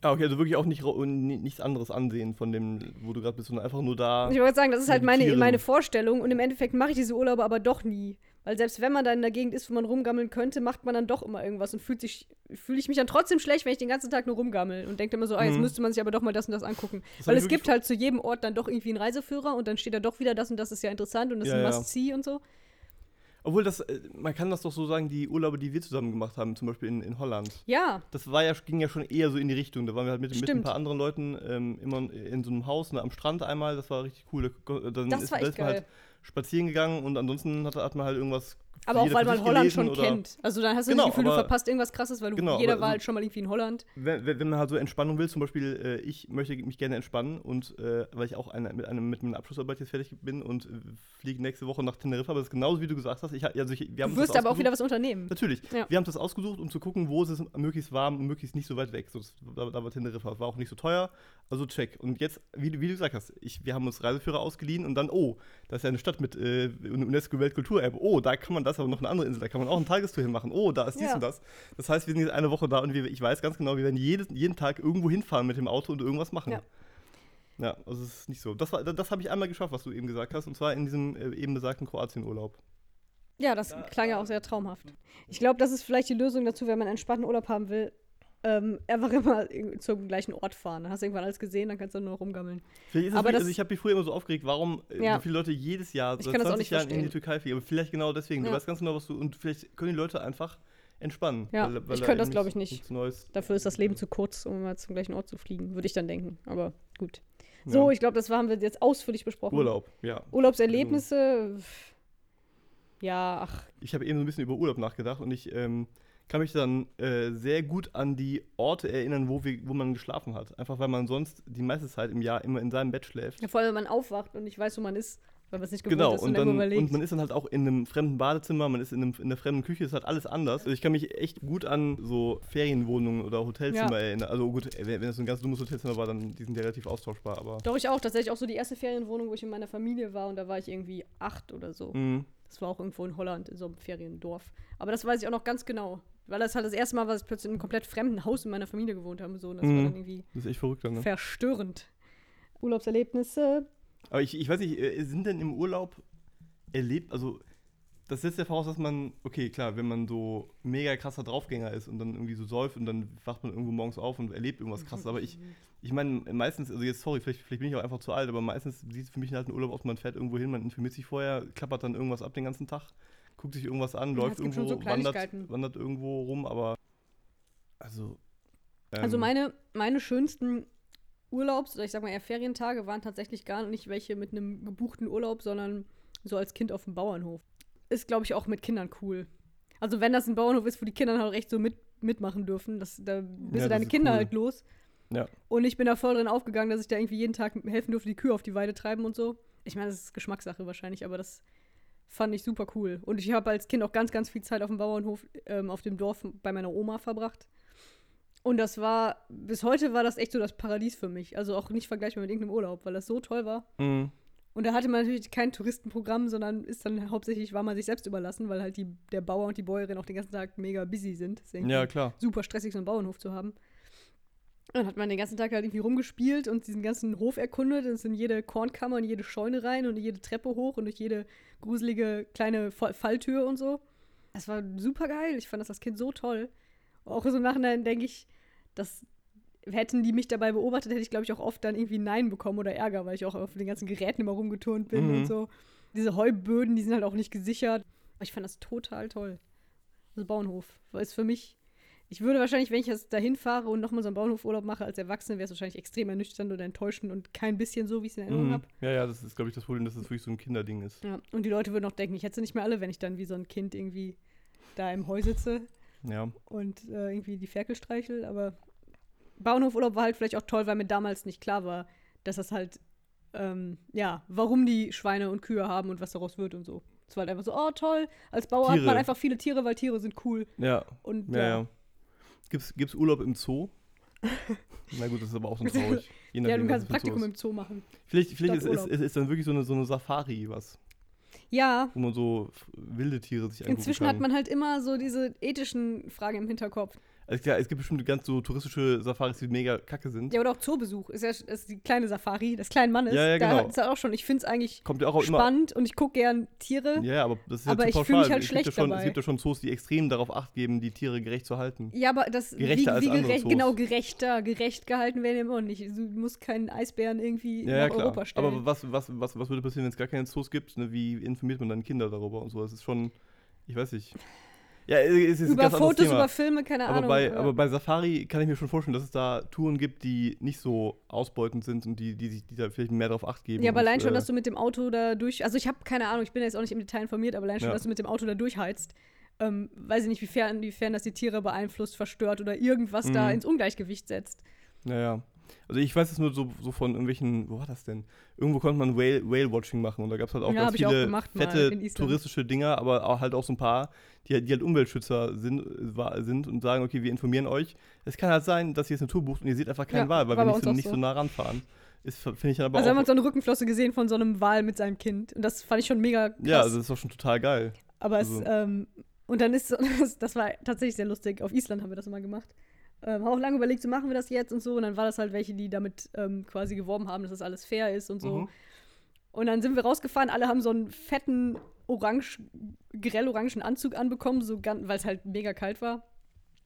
ah, okay, also wirklich auch nicht, nichts anderes ansehen von dem, wo du gerade bist, sondern einfach nur da. ich wollte sagen, das ist halt meine, meine Vorstellung und im Endeffekt mache ich diese Urlaube aber doch nie. Weil selbst wenn man dann in der Gegend ist, wo man rumgammeln könnte, macht man dann doch immer irgendwas und fühlt sich, fühle ich mich dann trotzdem schlecht, wenn ich den ganzen Tag nur rumgammel und denke immer so, ah, jetzt Mhm. müsste man sich aber doch mal das und das angucken. Das Weil es gibt halt zu jedem Ort dann doch irgendwie einen Reiseführer und dann steht da doch wieder das und das ist ja interessant und das Ja, ist ein ja. Must-See und so. Obwohl das, äh, man kann das doch so sagen, die Urlaube, die wir zusammen gemacht haben, zum Beispiel in, in Holland. Ja, Das war ja, ging ja schon eher so in die Richtung. Da waren wir halt mit, mit ein paar anderen Leuten ähm, immer in so einem Haus, ne, am Strand einmal. Das war richtig cool. Da- Dann das ist, war echt man geil. halt spazieren gegangen und ansonsten hat, hat man halt irgendwas. aber auch weil man Holland schon kennt. Also dann hast du Genau, das Gefühl, du aber- verpasst irgendwas krasses, weil du, Genau, jeder aber war halt schon mal irgendwie in Holland. Wenn, wenn man halt so Entspannung will, zum Beispiel, äh, ich möchte mich gerne entspannen und äh, weil ich auch eine, mit, einem, mit meiner Abschlussarbeit jetzt fertig bin und äh, fliege nächste Woche nach Teneriffa, aber das ist genauso wie du gesagt hast. Ich, also ich, wir haben Du wirst aber auch wieder was unternehmen. Natürlich. Ja. Wir haben das ausgesucht, um zu gucken, wo ist es möglichst warm und möglichst nicht so weit weg. So, das, da, da war Teneriffa. War auch nicht so teuer. Also check. Und jetzt, wie, du- wie du gesagt hast, ich, wir haben uns Reiseführer ausgeliehen und dann, oh, das ist ja eine Stadt mit äh, UNESCO-Weltkulturerbe. Oh, da kann man das, aber noch eine andere Insel. Da kann man auch einen Tagestour hinmachen. Oh, da ist dies Ja. und das. Das heißt, wir sind jetzt eine Woche da und wir, ich weiß ganz genau, wir werden jedes, jeden Tag irgendwo hinfahren mit dem Auto und irgendwas machen. Ja. Ja, also es ist nicht so. Das, war- das, das habe ich einmal geschafft, was du eben gesagt hast, und zwar in diesem äh, eben besagten Kroatien-Urlaub. Ja, das klang ja auch sehr traumhaft. Ich glaube, das ist vielleicht die Lösung dazu, wenn man einen entspannten Urlaub haben will. Ähm, einfach immer zum gleichen Ort fahren. Dann hast du irgendwann alles gesehen, dann kannst du nur rumgammeln. Vielleicht ist es Aber wirklich, das- also ich habe mich früher immer so aufgeregt, warum äh, Ja. so viele Leute jedes Jahr Ich seit das auch 20 nicht Jahren in die. Türkei fliegen. Aber vielleicht genau deswegen. Du Ja. weißt ganz genau, was du. Und vielleicht können die Leute einfach entspannen. Ja, ich da könnte das, eben glaub ich, nicht. Dafür ist das Leben zu kurz, um mal zum gleichen Ort zu fliegen, würde ich dann denken. Aber gut. So, Ja. ich glaube, das haben wir jetzt ausführlich besprochen. Urlaub, ja. Urlaubserlebnisse. pff, Ja, ach, Ich habe eben so ein bisschen über Urlaub nachgedacht und ich ähm, kann mich dann äh, sehr gut an die Orte erinnern, wo, wir, wo man geschlafen hat. Einfach weil man sonst die meiste Zeit im Jahr immer in seinem Bett schläft. ja, vor allem, wenn man aufwacht und nicht weiß, wo man ist, weil man es nicht gewohnt Genau, ist und, dann dann, überlegt. und man ist dann halt auch in einem fremden Badezimmer, man ist in, einem, in einer fremden Küche, es hat alles anders. Also ich kann mich echt gut an so Ferienwohnungen oder Hotelzimmer Ja. erinnern. Also gut, wenn wenn das so ein ganz dummes Hotelzimmer war, dann die sind ja relativ austauschbar, aber. Doch, ich auch. Tatsächlich auch so die erste Ferienwohnung, wo ich in meiner Familie war und da war ich irgendwie acht oder so. Mhm. Das war auch irgendwo in Holland, in so einem Feriendorf. Aber das weiß ich auch noch ganz genau. Weil das halt das erste Mal war, dass ich plötzlich in einem komplett fremden Haus in meiner Familie gewohnt habe. So. Und das war Mhm. dann irgendwie Das ist echt verrückt dann, ne? verstörend. Urlaubserlebnisse. Aber ich, ich weiß nicht, äh, sind denn im Urlaub erlebt, also das setzt ja voraus, dass man, okay, klar, wenn man so mega krasser Draufgänger ist und dann irgendwie so säuft und dann wacht man irgendwo morgens auf und erlebt irgendwas krasses. Aber ich, ich meine, meistens, also jetzt, sorry, vielleicht, vielleicht bin ich auch einfach zu alt, aber meistens sieht es für mich halt ein Urlaub aus, man fährt irgendwo hin, man informiert sich vorher, klappert dann irgendwas ab den ganzen Tag, guckt sich irgendwas an, läuft irgendwo, so wandert, wandert irgendwo rum, aber also. ähm, Also meine, meine schönsten Urlaubs- oder ich sag mal eher Ferientage waren tatsächlich gar nicht welche mit einem gebuchten Urlaub, sondern so als Kind auf dem Bauernhof. Ist, glaube ich, auch mit Kindern cool. Also wenn das ein Bauernhof ist, wo die Kinder halt recht so mit, mitmachen dürfen, das, da bist Ja, du deine Kinder cool. halt los. Ja. Und ich bin da voll drin aufgegangen, dass ich da irgendwie jeden Tag helfen durfte, die Kühe auf die Weide treiben und so. Ich meine, das ist Geschmackssache wahrscheinlich, aber das fand ich super cool. Und ich habe als Kind auch ganz, ganz viel Zeit auf dem Bauernhof, ähm, auf dem Dorf bei meiner Oma verbracht. Und das war, bis heute war das echt so das Paradies für mich. Also auch nicht vergleichbar mit irgendeinem Urlaub, weil das so toll war. Mhm. Und da hatte man natürlich kein Touristenprogramm, sondern ist dann hauptsächlich, war man sich selbst überlassen, weil halt die, der Bauer und die Bäuerin auch den ganzen Tag mega busy sind. Irgendwie Ja, klar. super stressig, so einen Bauernhof zu haben. Dann hat man den ganzen Tag halt irgendwie rumgespielt und diesen ganzen Hof erkundet. Es in jede Kornkammer und jede Scheune rein und jede Treppe hoch und durch jede gruselige kleine Fa- Falltür und so. Das war super geil. Ich fand das als Kind so toll. Auch so im Nachhinein denke ich, dass hätten die mich dabei beobachtet, hätte ich, glaube ich, auch oft dann irgendwie Nein bekommen oder Ärger, weil ich auch auf den ganzen Geräten immer rumgeturnt bin Mhm. und so. Diese Heuböden, die sind halt auch nicht gesichert. Aber ich fand das total toll. Also Bauernhof. Weil es für mich, ich würde wahrscheinlich, wenn ich jetzt dahin fahre und nochmal so einen Bauernhofurlaub mache als Erwachsene, wäre es wahrscheinlich extrem ernüchternd oder enttäuschend und kein bisschen so, wie ich es in Erinnerung Mhm. habe. Ja, ja, das ist, glaube ich, das Problem, dass es wirklich so ein Kinderding ist. Ja. Und die Leute würden auch denken, ich hätte sie nicht mehr alle, wenn ich dann wie so ein Kind irgendwie da im Heu sitze Ja. und äh, irgendwie die Ferkel streichel. Aber Bauernhofurlaub war halt vielleicht auch toll, weil mir damals nicht klar war, dass das halt, ähm, ja, warum die Schweine und Kühe haben und was daraus wird und so. Es war halt einfach so, oh toll, als Bauer hat Tiere. man einfach viele Tiere, weil Tiere sind cool. Ja, Und ja, ja. Gibt's, gibt's Urlaub im Zoo? Na gut, das ist aber auch so traurig. Je Ja, du kannst es ein Praktikum im Zoo machen. Vielleicht, vielleicht ist, ist, ist, ist dann wirklich so eine, so eine Safari was, Ja, wo man so wilde Tiere sich angucken inzwischen kann. hat man halt immer so diese ethischen Fragen im Hinterkopf. Also klar, es gibt bestimmt ganz so touristische Safaris, die mega kacke sind. Ja, oder auch Zoobesuch. Ist ja ist die kleine Safari des kleinen Mannes. Ja, ja, Da genau. ist halt auch schon, ich finde es eigentlich Kommt ja auch immer. spannend und ich gucke gern Tiere. Ja, aber das ist ja Aber ich fühl pauschal. mich halt es gibt ja schlecht schon, dabei. Es gibt ja schon Zoos, die extrem darauf acht geben, die Tiere gerecht zu halten. Ja, aber das Gerechter als wie, wie andere gerecht, Zoos. genau gerechter, gerecht gehalten werden immer nicht. Du musst keinen Eisbären irgendwie ja, nach klar. Europa stellen. Aber was, was, was, was würde passieren, wenn es gar keine Zoos gibt? Ne? Wie informiert man dann Kinder darüber und so? Das ist schon, ich weiß nicht. Ja, es ist über Fotos, über Filme, keine aber Ahnung. bei, aber bei Safari kann ich mir schon vorstellen, dass es da Touren gibt, die nicht so ausbeutend sind und die, die, sich- die da vielleicht mehr darauf acht geben. ja, aber und, allein schon, äh, dass du mit dem Auto da durch. Also ich habe keine Ahnung, ich bin jetzt auch nicht im Detail informiert, aber allein schon, Ja. dass du mit dem Auto da durchheizt. Ähm, weiß ich nicht, wiefern, inwiefern das die Tiere beeinflusst, verstört oder irgendwas da Mhm. ins Ungleichgewicht setzt. Naja. Also ich weiß es nur so, so von irgendwelchen, wo war das denn? Irgendwo konnte man Whale- Whale-Watching machen und da gab es halt auch Ja, ganz auch viele gemacht mal fette touristische Dinger, aber auch halt auch so ein paar, die, halt- die halt Umweltschützer sind, sind und sagen, okay, wir informieren euch. Es kann halt sein, dass ihr jetzt eine Tour bucht und ihr seht einfach keinen Ja, Wal, weil wir nicht, so, auch nicht so nah ranfahren. Ist, finde ich dann aber also haben wir auch, so eine Rückenflosse gesehen von so einem Wal mit seinem Kind. Und das fand ich schon mega krass. ja, also das ist doch schon total geil. Aber es, Also- ähm, und dann ist das war tatsächlich sehr lustig. Auf Island haben wir das immer gemacht. Ähm, haben auch lange überlegt, so machen wir das jetzt und so. Und dann war das halt welche, die damit ähm, quasi geworben haben, dass das alles fair ist und so. Mhm. Und dann sind wir rausgefahren, alle haben so einen fetten, orange, grell-orangen Anzug anbekommen, so weil es halt mega kalt war.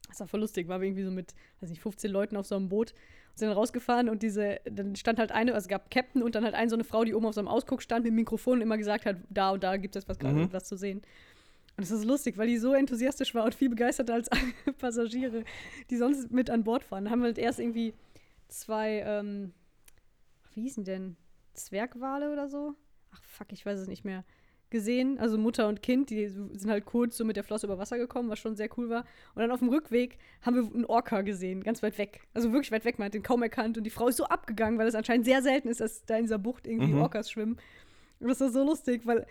Das war voll lustig, war wir irgendwie so mit, weiß nicht, 15 Leuten auf so einem Boot und sind dann rausgefahren und diese, dann stand halt eine, also es gab Captain und dann halt eine so eine Frau, die oben auf so einem Ausguck stand mit dem Mikrofon und immer gesagt hat, da und da gibt es was gerade Mhm. was zu sehen. Und es ist lustig, weil die so enthusiastisch war und viel begeisterter als alle Passagiere, die sonst mit an Bord fahren. Da haben wir halt erst irgendwie zwei, ähm, wie hießen denn? Zwergwale oder so? Ach fuck, ich weiß es nicht mehr. Gesehen, also Mutter und Kind, die sind halt kurz so mit der Flosse über Wasser gekommen, was schon sehr cool war. Und dann auf dem Rückweg haben wir einen Orca gesehen, ganz weit weg. Also wirklich weit weg, man hat den kaum erkannt. Und die Frau ist so abgegangen, weil es anscheinend sehr selten ist, dass da in dieser Bucht irgendwie Mhm. Orcas schwimmen. Und das war so lustig, weil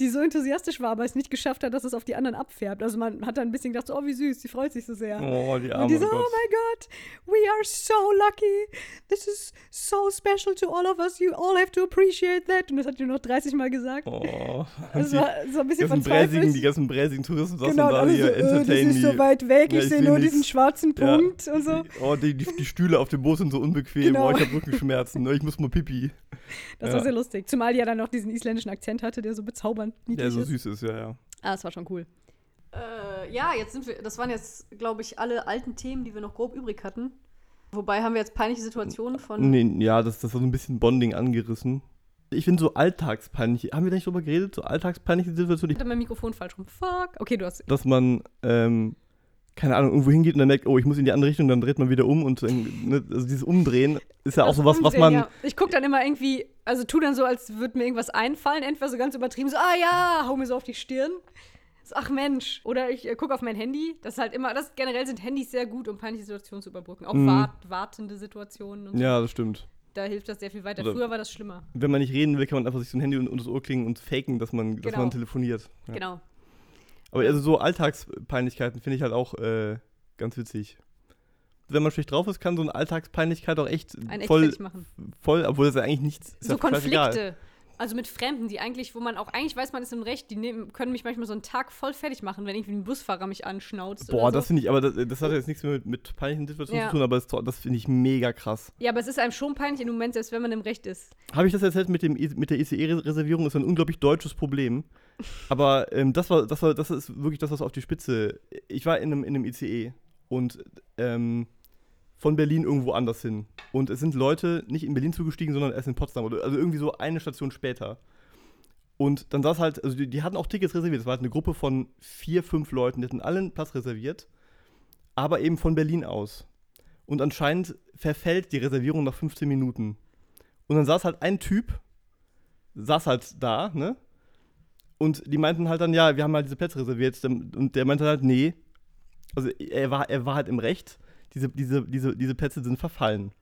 die so enthusiastisch war, aber es nicht geschafft hat, dass es auf die anderen abfärbt. Also man hat dann ein bisschen gedacht, so, oh, wie süß, die freut sich so sehr. Oh, die Und Arme, die oh so, oh Gott. my God, we are so lucky. This is so special to all of us. You all have to appreciate that. Und das hat die noch 30 Mal gesagt. Oh, Das die war so ein bisschen verzweifelt. die ganzen bräsigen Touristen saßen genau, und da alle so, hier, äh, das entertain ist so weit weg, Ja, ich ich sehe nur nichts. diesen schwarzen Ja. Punkt und so. Die, oh, die, die, die Stühle auf dem Boot sind so unbequem. Genau. Oh, ich habe Rückenschmerzen. ne, Ich muss mal pipi. Das Ja. war sehr lustig. Zumal die ja dann noch diesen isländischen Akzent hatte, der so bezaubernd niedlich Der so ist. süß ist, ja, ja. Ah, das war schon cool. Äh, ja, jetzt sind wir, das waren jetzt, glaube ich, alle alten Themen, die wir noch grob übrig hatten. Wobei haben wir jetzt peinliche Situationen von. Nee, ja, das, das war so ein bisschen Bonding angerissen. Ich finde so alltagspeinlich, haben wir da nicht drüber geredet? So alltagspeinliche Situationen, Ich hatte mein Mikrofon falsch rum. Fuck. Okay, du hast. dass man, ähm, keine Ahnung, irgendwo hingeht und dann merkt, oh, ich muss in die andere Richtung, dann dreht man wieder um und dann, ne, also dieses Umdrehen ist ja auch Das so was, was Umdrehen, man, Ja. Ich gucke dann immer irgendwie, also tu dann so, als würde mir irgendwas einfallen, entweder so ganz übertrieben, so, ah ja, hau mir so auf die Stirn. So, ach Mensch. Oder ich äh, gucke auf mein Handy. Das ist halt immer, das generell sind Handys sehr gut, um peinliche Situationen zu überbrücken. Auch Mhm. wart, wartende Situationen und so. ja, das stimmt. Da hilft das sehr viel weiter. Oder- Früher war das schlimmer. Wenn man nicht reden will, kann man einfach sich so ein Handy unter das Ohr klingen und faken, dass man, dass Genau. man telefoniert. Ja. Genau. Aber also so Alltagspeinlichkeiten finde ich halt auch äh, ganz witzig. Wenn man schlecht drauf ist, kann so eine Alltagspeinlichkeit auch echt Ein echt voll, fertig machen. voll, obwohl das ja eigentlich nichts ist. so. Konflikte. Also mit Fremden, die eigentlich, wo man auch eigentlich weiß, man ist im Recht, die nehmen, können mich manchmal so einen Tag voll fertig machen, wenn irgendwie ein Busfahrer mich anschnauzt. Boah, so. das finde ich, aber das, das hat jetzt nichts mehr mit, mit peinlichen Situationen Ja. zu tun, aber das, das finde ich mega krass. Ja, aber es ist einem schon peinlich im Moment, selbst wenn man im Recht ist. Habe ich das erzählt mit, dem, I- mit der ICE-Reservierung? Ist ein unglaublich deutsches Problem. Aber ähm, das war, das war, das ist wirklich das, was auf die Spitze. Ich war in einem, in einem ICE und ähm, von Berlin irgendwo anders hin. Und es sind Leute nicht in Berlin zugestiegen, sondern erst in Potsdam oder also irgendwie so eine Station später. Und dann saß halt, also die, die hatten auch Tickets reserviert. Es war halt eine Gruppe von vier, fünf Leuten, die hatten alle einen Platz reserviert, aber eben von Berlin aus. Und anscheinend verfällt die Reservierung nach 15 Minuten. Und dann saß halt ein Typ, saß halt da, ne? Und die meinten halt dann, ja, wir haben halt diese Plätze reserviert. Und der meinte halt, nee. Also er war, er war halt im Recht. Diese, diese, diese, diese Plätze sind verfallen.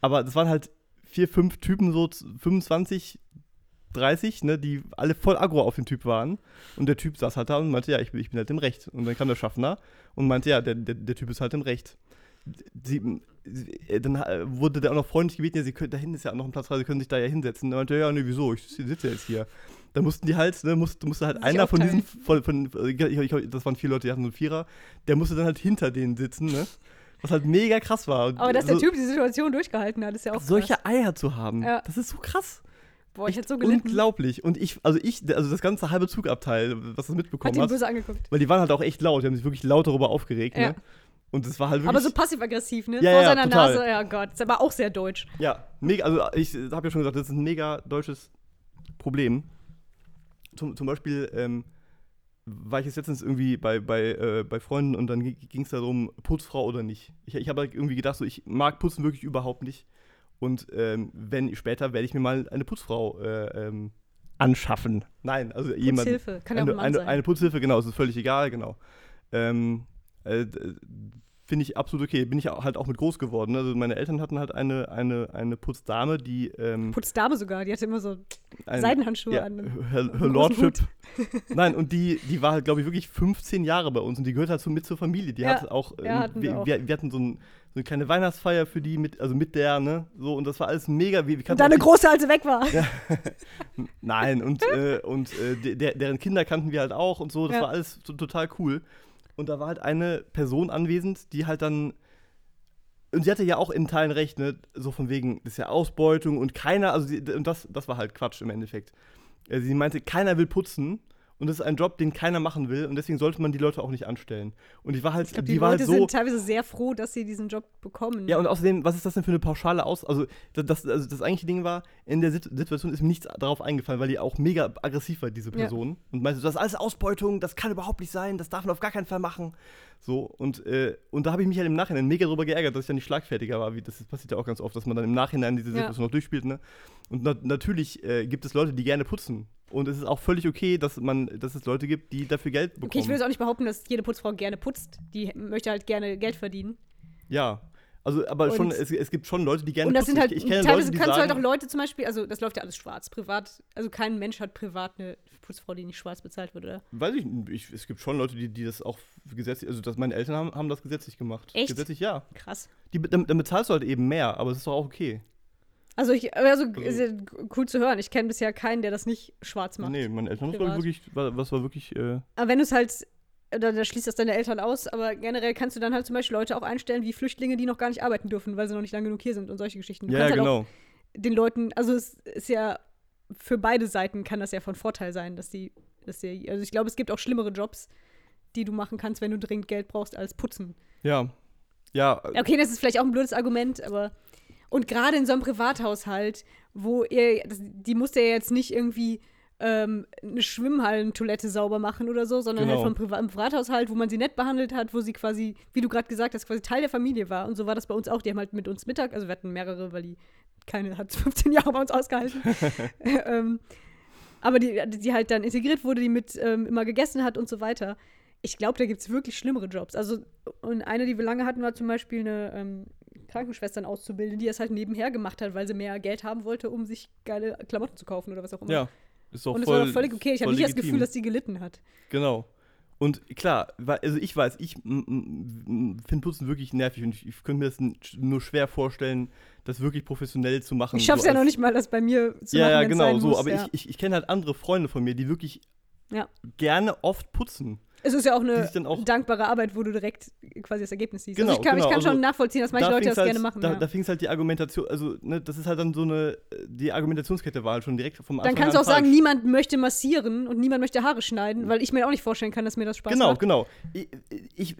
Aber das waren halt vier, fünf Typen, so 25, 30, ne, die alle voll aggro auf den Typ waren. Und der Typ saß halt da und meinte, ja, ich, bin- ich bin halt im Recht. Und dann kam der Schaffner und meinte, ja, der, der, der Typ ist halt im Recht. sie, dann äh, wurde der auch noch freundlich gebeten, ja, sie können, da hinten ist ja auch noch ein Platz frei, sie können sich da ja hinsetzen. Meinte er, ja, nee, wieso, ich sitze jetzt hier. Da mussten die halt, ne, musste, musste halt einer von diesen, von, von, ich, ich, das waren vier Leute, die hatten so einen Vierer, der musste dann halt hinter denen sitzen, ne? Was halt mega krass war. Aber dass so, der Typ die Situation durchgehalten hat, ist ja auch solche krass. Eier zu haben, Ja. das ist so krass. Boah, ich hätte so gelitten. Unglaublich. Und ich, also ich, also das ganze halbe Zugabteil, was das Hat mitbekommen ihn hat, böse angeguckt. weil die waren halt auch echt laut, die haben sich wirklich laut darüber aufgeregt, Ja. ne? Und es war halt wirklich. Aber so passiv-aggressiv, ne? Ja, Vor ja, seiner total. Nase. Ja Gott, ist aber auch sehr deutsch. Ja, mega, also ich habe ja schon gesagt, das ist ein mega deutsches Problem. Zum, zum Beispiel ähm, war ich jetzt letztens irgendwie bei, bei, äh, bei Freunden und dann ging es darum, Putzfrau oder nicht. Ich, ich habe halt irgendwie gedacht, so, ich mag Putzen wirklich überhaupt nicht. Und ähm, wenn später werde ich mir mal eine Putzfrau äh, ähm, anschaffen. Nein, also jemand. Putzhilfe. Kann ja auch eine, ein Mann eine, sein. eine Putzhilfe, genau, es ist völlig egal, genau. Ähm, äh, Finde ich absolut okay. Bin ich auch- halt auch mit groß geworden. Also meine Eltern hatten halt eine, eine, eine Putzdame, die ähm, Putzdame sogar, die hatte immer so ein, Seidenhandschuhe ja, an. Her, Her Lordship. Nein, und die, die war halt, glaube ich, wirklich 15 Jahre bei uns und die gehört halt so mit zur Familie. Die Ja, hat auch, ja, ähm, hatten wir auch. wir, wir hatten so, ein, so eine kleine Weihnachtsfeier für die, mit, also mit der, ne? So, und das war alles mega. Wir, wir Und kannten dann auch eine die- große, als sie weg war. Nein, und, äh, und äh, de- der, deren Kinder kannten wir halt auch und so. Das war alles to total cool. Und da war halt eine Person anwesend, die halt dann. Und sie hatte ja auch in Teilen recht, ne? So von wegen, das ist ja Ausbeutung und keiner, also sie, und das, das war halt Quatsch im Endeffekt. Äh, Sie meinte, keiner will putzen und das ist ein Job, den keiner machen will und deswegen sollte man die Leute auch nicht anstellen. Und ich war halt, Ich glaube, die, die, war Leute halt so. sind teilweise sehr froh, dass sie diesen Job bekommen. Ja, und außerdem, was ist das denn für eine pauschale Aus... Also das, das, also das eigentliche Ding war, in der Sit Situation ist mir nichts darauf eingefallen, weil die auch mega aggressiv war, diese Ja. Person. Und meinte, das ist alles Ausbeutung, das kann überhaupt nicht sein, das darf man auf gar keinen Fall machen. So, und, äh, und da habe ich mich halt im Nachhinein mega drüber geärgert, dass ich dann nicht schlagfertiger war. Wie, das passiert ja auch ganz oft, dass man dann im Nachhinein diese Ja. Situation noch durchspielt, ne? Und na natürlich äh, gibt es Leute, die gerne putzen. Und es ist auch völlig okay, dass, man, dass es Leute gibt, die dafür Geld bekommen. okay, ich will jetzt auch nicht behaupten, dass jede Putzfrau gerne putzt. Die möchte halt gerne Geld verdienen. ja. Also, aber Und- schon, es, es gibt schon Leute, die gerne Und das putzen. sind halt, ich, ich kenne teilweise Leute, die kannst du halt auch Leute zum Beispiel, also das läuft ja alles schwarz, privat. Also kein Mensch hat privat eine Putzfrau, die nicht schwarz bezahlt wird, oder? Weiß ich, nicht, ich, es gibt schon Leute, die, die das auch gesetzlich, also das, meine Eltern haben, haben das gesetzlich gemacht. Echt? Gesetzlich, ja. Krass. Die, dann, dann bezahlst du halt eben mehr, aber es ist doch auch okay. Also ich, also Also- cool zu hören. Ich kenne bisher keinen, der das nicht schwarz macht. Nee, meine Eltern haben das, ich, wirklich, war, was war wirklich, äh, Aber wenn du es halt, da, da schließt das deine Eltern aus, aber generell kannst du dann halt zum Beispiel Leute auch einstellen wie Flüchtlinge, die noch gar nicht arbeiten dürfen, weil sie noch nicht lang genug hier sind und solche Geschichten. Du ja, halt genau. den Leuten, also es ist ja für beide Seiten kann das ja von Vorteil sein, dass die, dass die, also ich glaube, es gibt auch schlimmere Jobs, die du machen kannst, wenn du dringend Geld brauchst, als putzen. Ja, Ja, Okay, das ist vielleicht auch ein blödes Argument, aber und gerade in so einem Privathaushalt, wo ihr, das, die musst ja jetzt nicht irgendwie ähm, eine Schwimmhallentoilette sauber machen oder so, sondern Genau. halt vom Priva Privathaushalt, wo man sie nett behandelt hat, wo sie quasi, wie du gerade gesagt hast, quasi Teil der Familie war. Und so war das bei uns auch. Die haben halt mit uns Mittag, also wir hatten mehrere, weil die keine hat 15 Jahre bei uns ausgehalten. ähm, aber die, die halt dann integriert wurde, die mit ähm, immer gegessen hat und so weiter. Ich glaube, da gibt es wirklich schlimmere Jobs. Also, und eine, die wir lange hatten, war zum Beispiel eine ähm, Krankenschwestern auszubilden, die das halt nebenher gemacht hat, weil sie mehr Geld haben wollte, um sich geile Klamotten zu kaufen oder was auch immer. ja. Ist doch und es voll, war doch völlig okay. Ich habe nicht das legitim. Gefühl, dass sie gelitten hat. Genau. Und klar, also ich weiß, ich finde Putzen wirklich nervig und ich, ich könnte mir das nur schwer vorstellen, das wirklich professionell zu machen. Ich schaff's so ja noch nicht mal, das bei mir zu ja, machen, ja, genau, so. muss, aber ja. ich, ich, ich kenne halt andere Freunde von mir, die wirklich Ja. gerne oft putzen. Es ist ja auch eine dann auch- dankbare Arbeit, wo du direkt quasi das Ergebnis siehst. Genau, also ich kann, genau, ich kann schon also nachvollziehen, dass manche Da Leute das halt, gerne machen. Da, ja. da fing es halt die Argumentation, also ne, das ist halt dann so eine, die Argumentationskette war halt schon direkt vom Dann Anfang kannst du auch sagen, falsch. niemand möchte massieren und niemand möchte Haare schneiden, weil ich mir auch nicht vorstellen kann, dass mir das Spaß Genau, macht. genau. Ich, ich,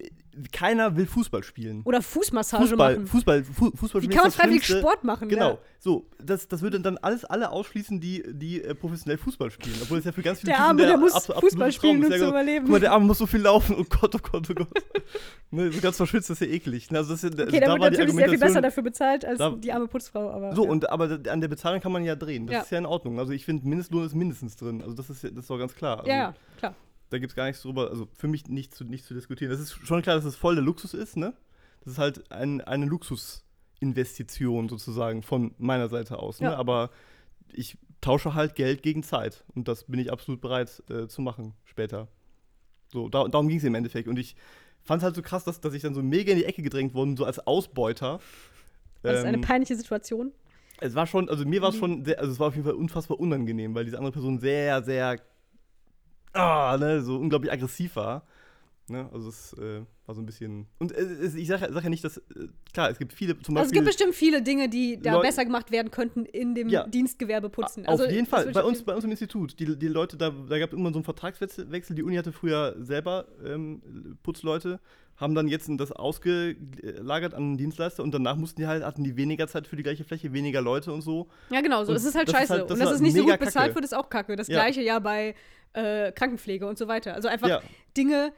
keiner will Fußball spielen. Oder Fußmassage Fußball, machen. Fußball, Fu Fußball Wie spielen kann man freiwillig. Sport machen? Genau, Ja. so, das, das würde dann alles alle ausschließen, die, die äh, professionell Fußball spielen. Obwohl es ja für ganz viele Der Arme, der muss abso- absolute Fußball spielen, um zu Ja, überleben. Guck mal, der Arme muss so viel laufen. Oh Gott, oh Gott, oh Gott. ne, so ganz verschwitzt, das ist ja eklig. Ne, Also das ist, ja- Okay, da wird natürlich sehr viel besser dafür bezahlt als da- die arme Putzfrau. Aber, So, ja. und aber an der Bezahlung kann man ja drehen. Das Ja. ist ja in Ordnung. Also ich finde, Mindestlohn ist mindestens drin. Also das ist, ja- das ist doch ganz klar. Also, ja, klar. Da gibt es gar nichts drüber, also für mich nicht zu, nicht zu diskutieren. Das ist schon klar, dass es voll der Luxus ist, ne? Das ist halt ein, eine Luxusinvestition sozusagen von meiner Seite aus. Ne? Aber ich tausche halt Geld gegen Zeit. Und das bin ich absolut bereit äh, zu machen später. So, da, darum ging es im Endeffekt. Und ich fand es halt so krass, dass, dass ich dann so mega in die Ecke gedrängt wurde, so als Ausbeuter. Das ist eine Ähm, peinliche Situation. es war schon, also mir war es Mhm. schon, sehr, also es war auf jeden Fall unfassbar unangenehm, weil diese andere Person sehr, sehr, ah, ne, so unglaublich aggressiv war. Ne, also es äh, war so ein bisschen. Und äh, es, ich sage sag ja nicht, dass, äh, klar, es gibt viele, zum Also es Beispiel. gibt bestimmt viele Dinge, die da Leu- besser gemacht werden könnten in dem Ja. Dienstgewerbe putzen. Auf Also, jeden das Fall, bei auf uns, jeden- bei uns im Institut, die, die Leute, da, da gab es immer so einen Vertragswechsel. Wechsel. Die Uni hatte früher selber ähm, Putzleute, haben dann jetzt das ausgelagert an einen Dienstleister und danach mussten die halt, hatten die weniger Zeit für die gleiche Fläche, weniger Leute und so. Ja, genau, so. Und Es ist halt das ist scheiße. halt- das und dass halt es nicht so gut bezahlt kacke. wird, ist auch kacke. Das Ja. gleiche ja bei äh, Krankenpflege und so weiter. Also einfach Ja. Dinge,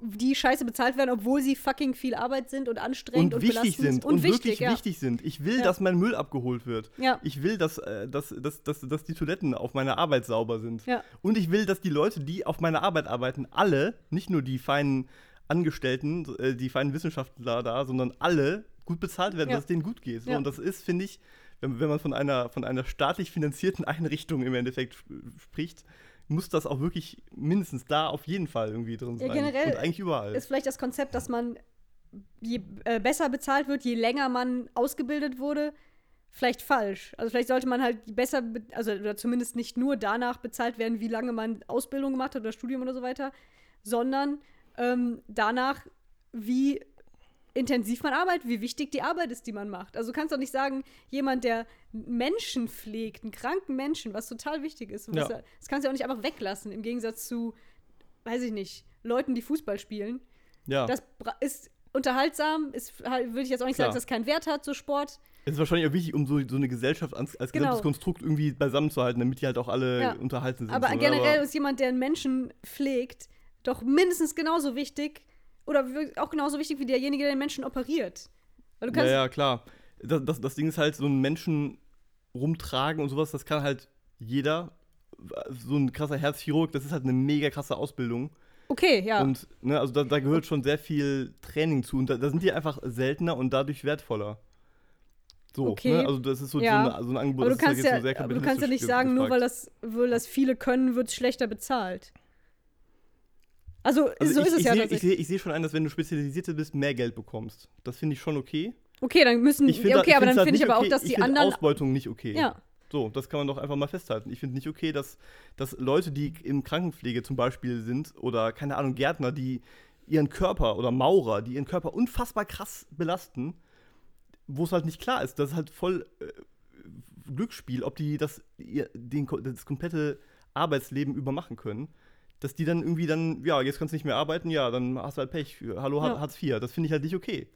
die scheiße bezahlt werden, obwohl sie fucking viel Arbeit sind und anstrengend Und, und, wichtig sind und, und, wichtig, wirklich ja. wichtig sind. Ich will, Ja. dass mein Müll abgeholt wird. Ja. Ich will, dass, äh, dass, dass, dass, dass die Toiletten auf meiner Arbeit sauber sind. Und ich will, dass die Leute, die auf meiner Arbeit arbeiten, alle, nicht nur die feinen Angestellten, äh, die feinen Wissenschaftler da, sondern alle gut bezahlt werden, dass es denen gut geht. So. Und das ist, finde ich, wenn, wenn man von einer, von einer staatlich finanzierten Einrichtung im Endeffekt sp- spricht, muss das auch wirklich mindestens da auf jeden Fall irgendwie drin Ja, sein. generell Und eigentlich überall. Ist vielleicht das Konzept, dass man je äh, besser bezahlt wird, je länger man ausgebildet wurde, vielleicht falsch. Also vielleicht sollte man halt besser, be- also oder zumindest nicht nur danach bezahlt werden, wie lange man Ausbildung gemacht hat oder Studium oder so weiter, sondern ähm, danach, wie intensiv man arbeitet, wie wichtig die Arbeit ist, die man macht. Also du kannst doch nicht sagen, jemand, der Menschen pflegt, einen kranken Menschen, was total wichtig ist, Ja. das kannst du ja auch nicht einfach weglassen, im Gegensatz zu, weiß ich nicht, Leuten, die Fußball spielen. ja. Das ist unterhaltsam, ist, halt, würde ich jetzt auch nicht Klar. sagen, dass das keinen Wert hat, so Sport. Es ist wahrscheinlich auch wichtig, um so, so eine Gesellschaft als, als Genau. gesamtes Konstrukt irgendwie beisammenzuhalten, damit die halt auch alle Ja. unterhalten sind. Aber so, ne? generell Aber- ist jemand, der einen Menschen pflegt, doch mindestens genauso wichtig oder auch genauso wichtig wie derjenige, der den Menschen operiert. Weil ja, kannst, ja, klar. Das, das, das Ding ist halt, so einen Menschen rumtragen und sowas, das kann halt jeder. So ein krasser Herzchirurg, das ist halt eine mega krasse Ausbildung. okay, ja. Und ne, also da, da gehört schon sehr viel Training zu. Und da, da sind die einfach seltener und dadurch wertvoller. So, Okay. ne? Also das ist so, Ja. so, eine, so ein Angebot. aber du das ist kannst jetzt ja, so sehr aber du kannst ja nicht sagen, nur weil gefragt. das, weil das viele können, wird es schlechter bezahlt. Also, Also so ich, ist es ich ja Sehe, ich sehe seh schon ein, dass wenn du spezialisiert bist, mehr Geld bekommst. Das finde ich schon okay. Okay, dann müssen. Ich find ja, okay, aber dann halt finde ich aber auch, okay. dass ich die anderen. Ausbeutung nicht okay. Ja, So, das kann man doch einfach mal festhalten. Ich finde nicht okay, dass, dass Leute, die in Krankenpflege zum Beispiel sind, oder keine Ahnung, Gärtner, die ihren Körper oder Maurer, die ihren Körper unfassbar krass belasten, wo es halt nicht klar ist, das ist halt voll äh, Glücksspiel, ob die das, ihr, den, das komplette Arbeitsleben übermachen können. Dass die dann irgendwie dann, ja, jetzt kannst du nicht mehr arbeiten, ja, dann hast du halt Pech. Hallo, Ja. Hartz IV. Das finde ich halt nicht okay.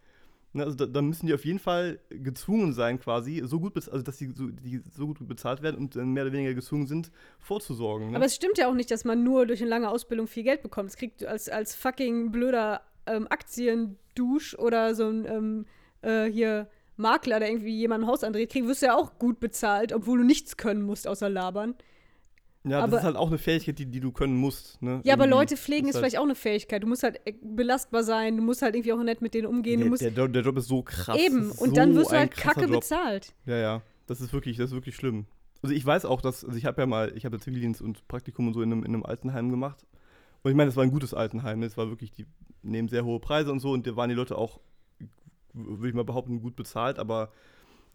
Ne, also da, da müssen die auf jeden Fall gezwungen sein, quasi, so gut, also dass die so, die so gut bezahlt werden und dann mehr oder weniger gezwungen sind, vorzusorgen. Ne? aber es stimmt ja auch nicht, dass man nur durch eine lange Ausbildung viel Geld bekommt. Das kriegt als, als fucking blöder ähm, Aktiendusch oder so ein ähm, äh, hier Makler, der irgendwie jemanden Haus andreht, kriegst, wirst du ja auch gut bezahlt, obwohl du nichts können musst außer labern. Ja, das aber- ist halt auch eine Fähigkeit, die, die du können musst. Ne? Ja, aber Irgendwie. Leute pflegen ist halt- vielleicht auch eine Fähigkeit. Du musst halt äh, belastbar sein, du musst halt irgendwie auch nett mit denen umgehen. Du Der, musst der, Job- der Job ist so krass. eben. das Und dann so wirst du halt kacke Job. bezahlt. Ja, ja. Das ist wirklich, das ist wirklich schlimm. Also ich weiß auch, dass, also ich habe ja mal, ich habe ja Zivildienst und Praktikum und so in einem, in einem Altenheim gemacht. Und ich meine, es war ein gutes Altenheim. ne? Es war wirklich, die nehmen sehr hohe Preise und so und da waren die Leute auch, würde ich mal behaupten, gut bezahlt, aber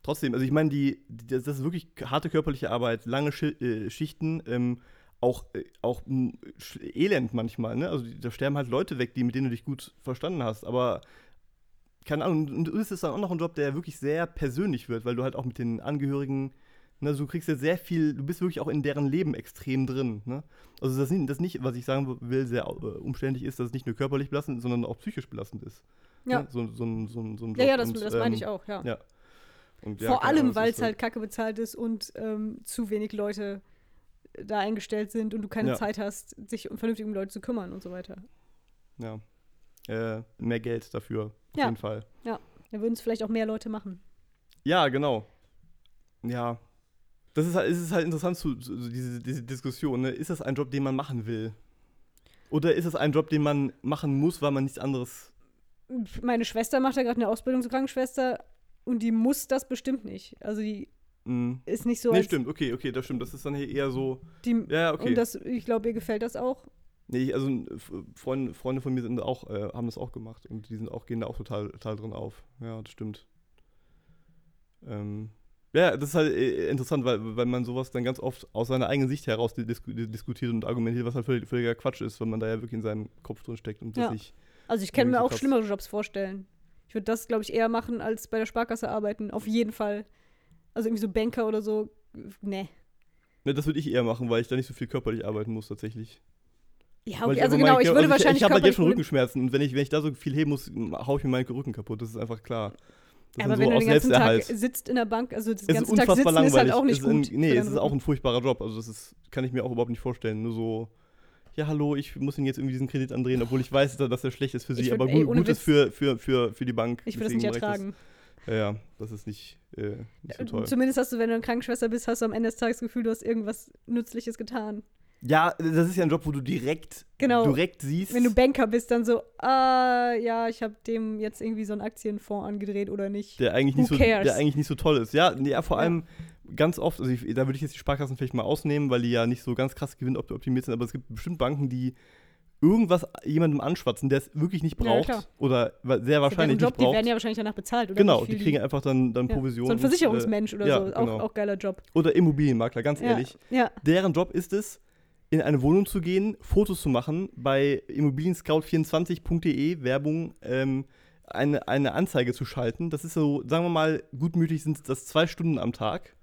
trotzdem, also ich meine, die, die, das ist wirklich harte körperliche Arbeit, lange Schi äh, Schichten, ähm, auch, äh, auch sch- elend manchmal, ne? Also da sterben halt Leute weg, die, mit denen du dich gut verstanden hast, aber keine Ahnung, und es ist dann auch noch ein Job, der wirklich sehr persönlich wird, weil du halt auch mit den Angehörigen, ne, also du kriegst ja sehr viel, du bist wirklich auch in deren Leben extrem drin, ne? Also das nicht, das nicht, was ich sagen will, sehr äh, umständlich ist, dass es nicht nur körperlich belastend sondern auch psychisch belastend ist. Ja. Ne? So, so, ein- so, so ein Job. Ja, ja, das, Und, das meine ich ähm, auch, ja. ja. Und ja, Vor allem, weil es halt kacke bezahlt ist und ähm, zu wenig Leute da eingestellt sind und du keine Ja. Zeit hast, sich um vernünftig um Leute zu kümmern und so weiter. Ja. Äh, mehr Geld dafür, auf Ja. jeden Fall. Da würden es vielleicht auch mehr Leute machen. Ja, genau. Ja. Das ist halt, ist halt interessant, zu, zu, diese, diese Diskussion. Ne? Ist das ein Job, den man machen will? Oder ist es ein Job, den man machen muss, weil man nichts anderes. Meine Schwester macht ja gerade eine Ausbildung zur Krankenschwester und die muss das bestimmt nicht. Also die Mh. ist nicht so nee, stimmt, okay, okay, das stimmt. Das ist dann hier eher so. die Ja, okay. und das, ich glaube, ihr gefällt das auch. Nee, also F- Freunde, Freunde von mir sind auch, äh, haben das auch gemacht und die sind auch, gehen da auch total, total drin auf. Ja, das stimmt. Ähm, ja, das ist halt äh, interessant, weil, weil man sowas dann ganz oft aus seiner eigenen Sicht heraus di- disku diskutiert und argumentiert, was halt völlig, völliger Quatsch ist, weil man da ja wirklich in seinem Kopf drin steckt und das Ja. Also ich kann mir so auch schlimmere Jobs vorstellen. Ich würde das, glaube ich, eher machen, als bei der Sparkasse arbeiten. Auf jeden Fall. Also irgendwie so Banker oder so. Nee. Ne, das würde ich eher machen, weil ich da nicht so viel körperlich arbeiten muss tatsächlich. Ja, okay, ich also genau, ich würde also wahrscheinlich Ich, ich habe halt jetzt schon Rückenschmerzen und wenn ich, wenn ich da so viel heben muss, haue ich mir meinen Rücken kaputt. Das ist einfach klar. Das ist aber dann wenn du den ganzen Tag sitzt in der Bank, also den ist ganzen Tag sitzen ist langweilig. halt auch nicht ist ein, gut. nee, für es ist auch ein furchtbarer Job. Also das ist, kann ich mir auch überhaupt nicht vorstellen. Nur so, ja hallo, ich muss Ihnen jetzt irgendwie diesen Kredit andrehen, obwohl ich weiß, dass er schlecht ist für Sie, würd- aber ey, gut, ohne gut ist für, für, für, für die Bank. Ich würde das nicht ertragen. Das. Ja, ja, das ist nicht, äh, nicht so toll. Zumindest hast du, wenn du eine Krankenschwester bist, hast du am Ende des Tages das Gefühl, du hast irgendwas Nützliches getan. Ja, das ist ja ein Job, wo du direkt, Genau. direkt siehst. Wenn du Banker bist, dann so, ah, ja, ich habe dem jetzt irgendwie so einen Aktienfonds angedreht oder nicht. der eigentlich, Who nicht so, cares? der eigentlich nicht so toll ist. Ja, ja vor Ja. Ganz oft, also ich, da würde ich jetzt die Sparkassen vielleicht mal ausnehmen, weil die ja nicht so ganz krass gewinnoptimiert sind, aber es gibt bestimmt Banken, die irgendwas jemandem anschwatzen, der es wirklich nicht Ja, braucht klar. oder sehr wahrscheinlich Job, nicht die braucht. werden ja wahrscheinlich danach bezahlt, oder? genau, die kriegen einfach dann, dann ja. Provision. So ein und, äh, Versicherungsmensch oder ja, so. Auch, genau. auch geiler Job. Oder Immobilienmakler, ganz Ja. ehrlich. Ja, Deren Job ist es, in eine Wohnung zu gehen, Fotos zu machen, bei immobilienscout24.de Werbung ähm, eine, eine Anzeige zu schalten. Das ist so, sagen wir mal, gutmütig sind das zwei Stunden am Tag.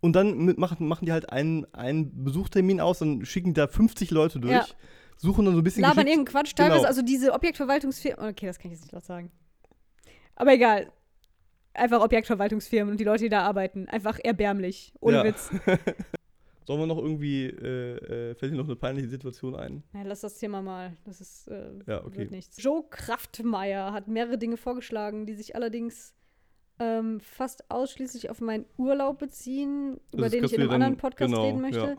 Und dann mit, machen, machen die halt einen, einen Besuchstermin aus, dann schicken da 50 Leute durch, Ja. suchen dann so ein bisschen labern irgendeinen Quatsch. Teilweise, Genau. also diese Objektverwaltungsfirmen. Okay, das kann ich jetzt nicht laut sagen. Aber egal. Einfach Objektverwaltungsfirmen und die Leute, die da arbeiten. Einfach erbärmlich. Ohne Ja. Witz. Sollen wir noch irgendwie, äh, äh, fällt dir noch eine peinliche Situation ein? Ja, lass das Thema mal. Das ist, äh, Ja, okay. nichts. Joe Kraftmeier hat mehrere Dinge vorgeschlagen, die sich allerdings ähm, fast ausschließlich auf meinen Urlaub beziehen, über das den ich in einem anderen Podcast genau, reden möchte. ja.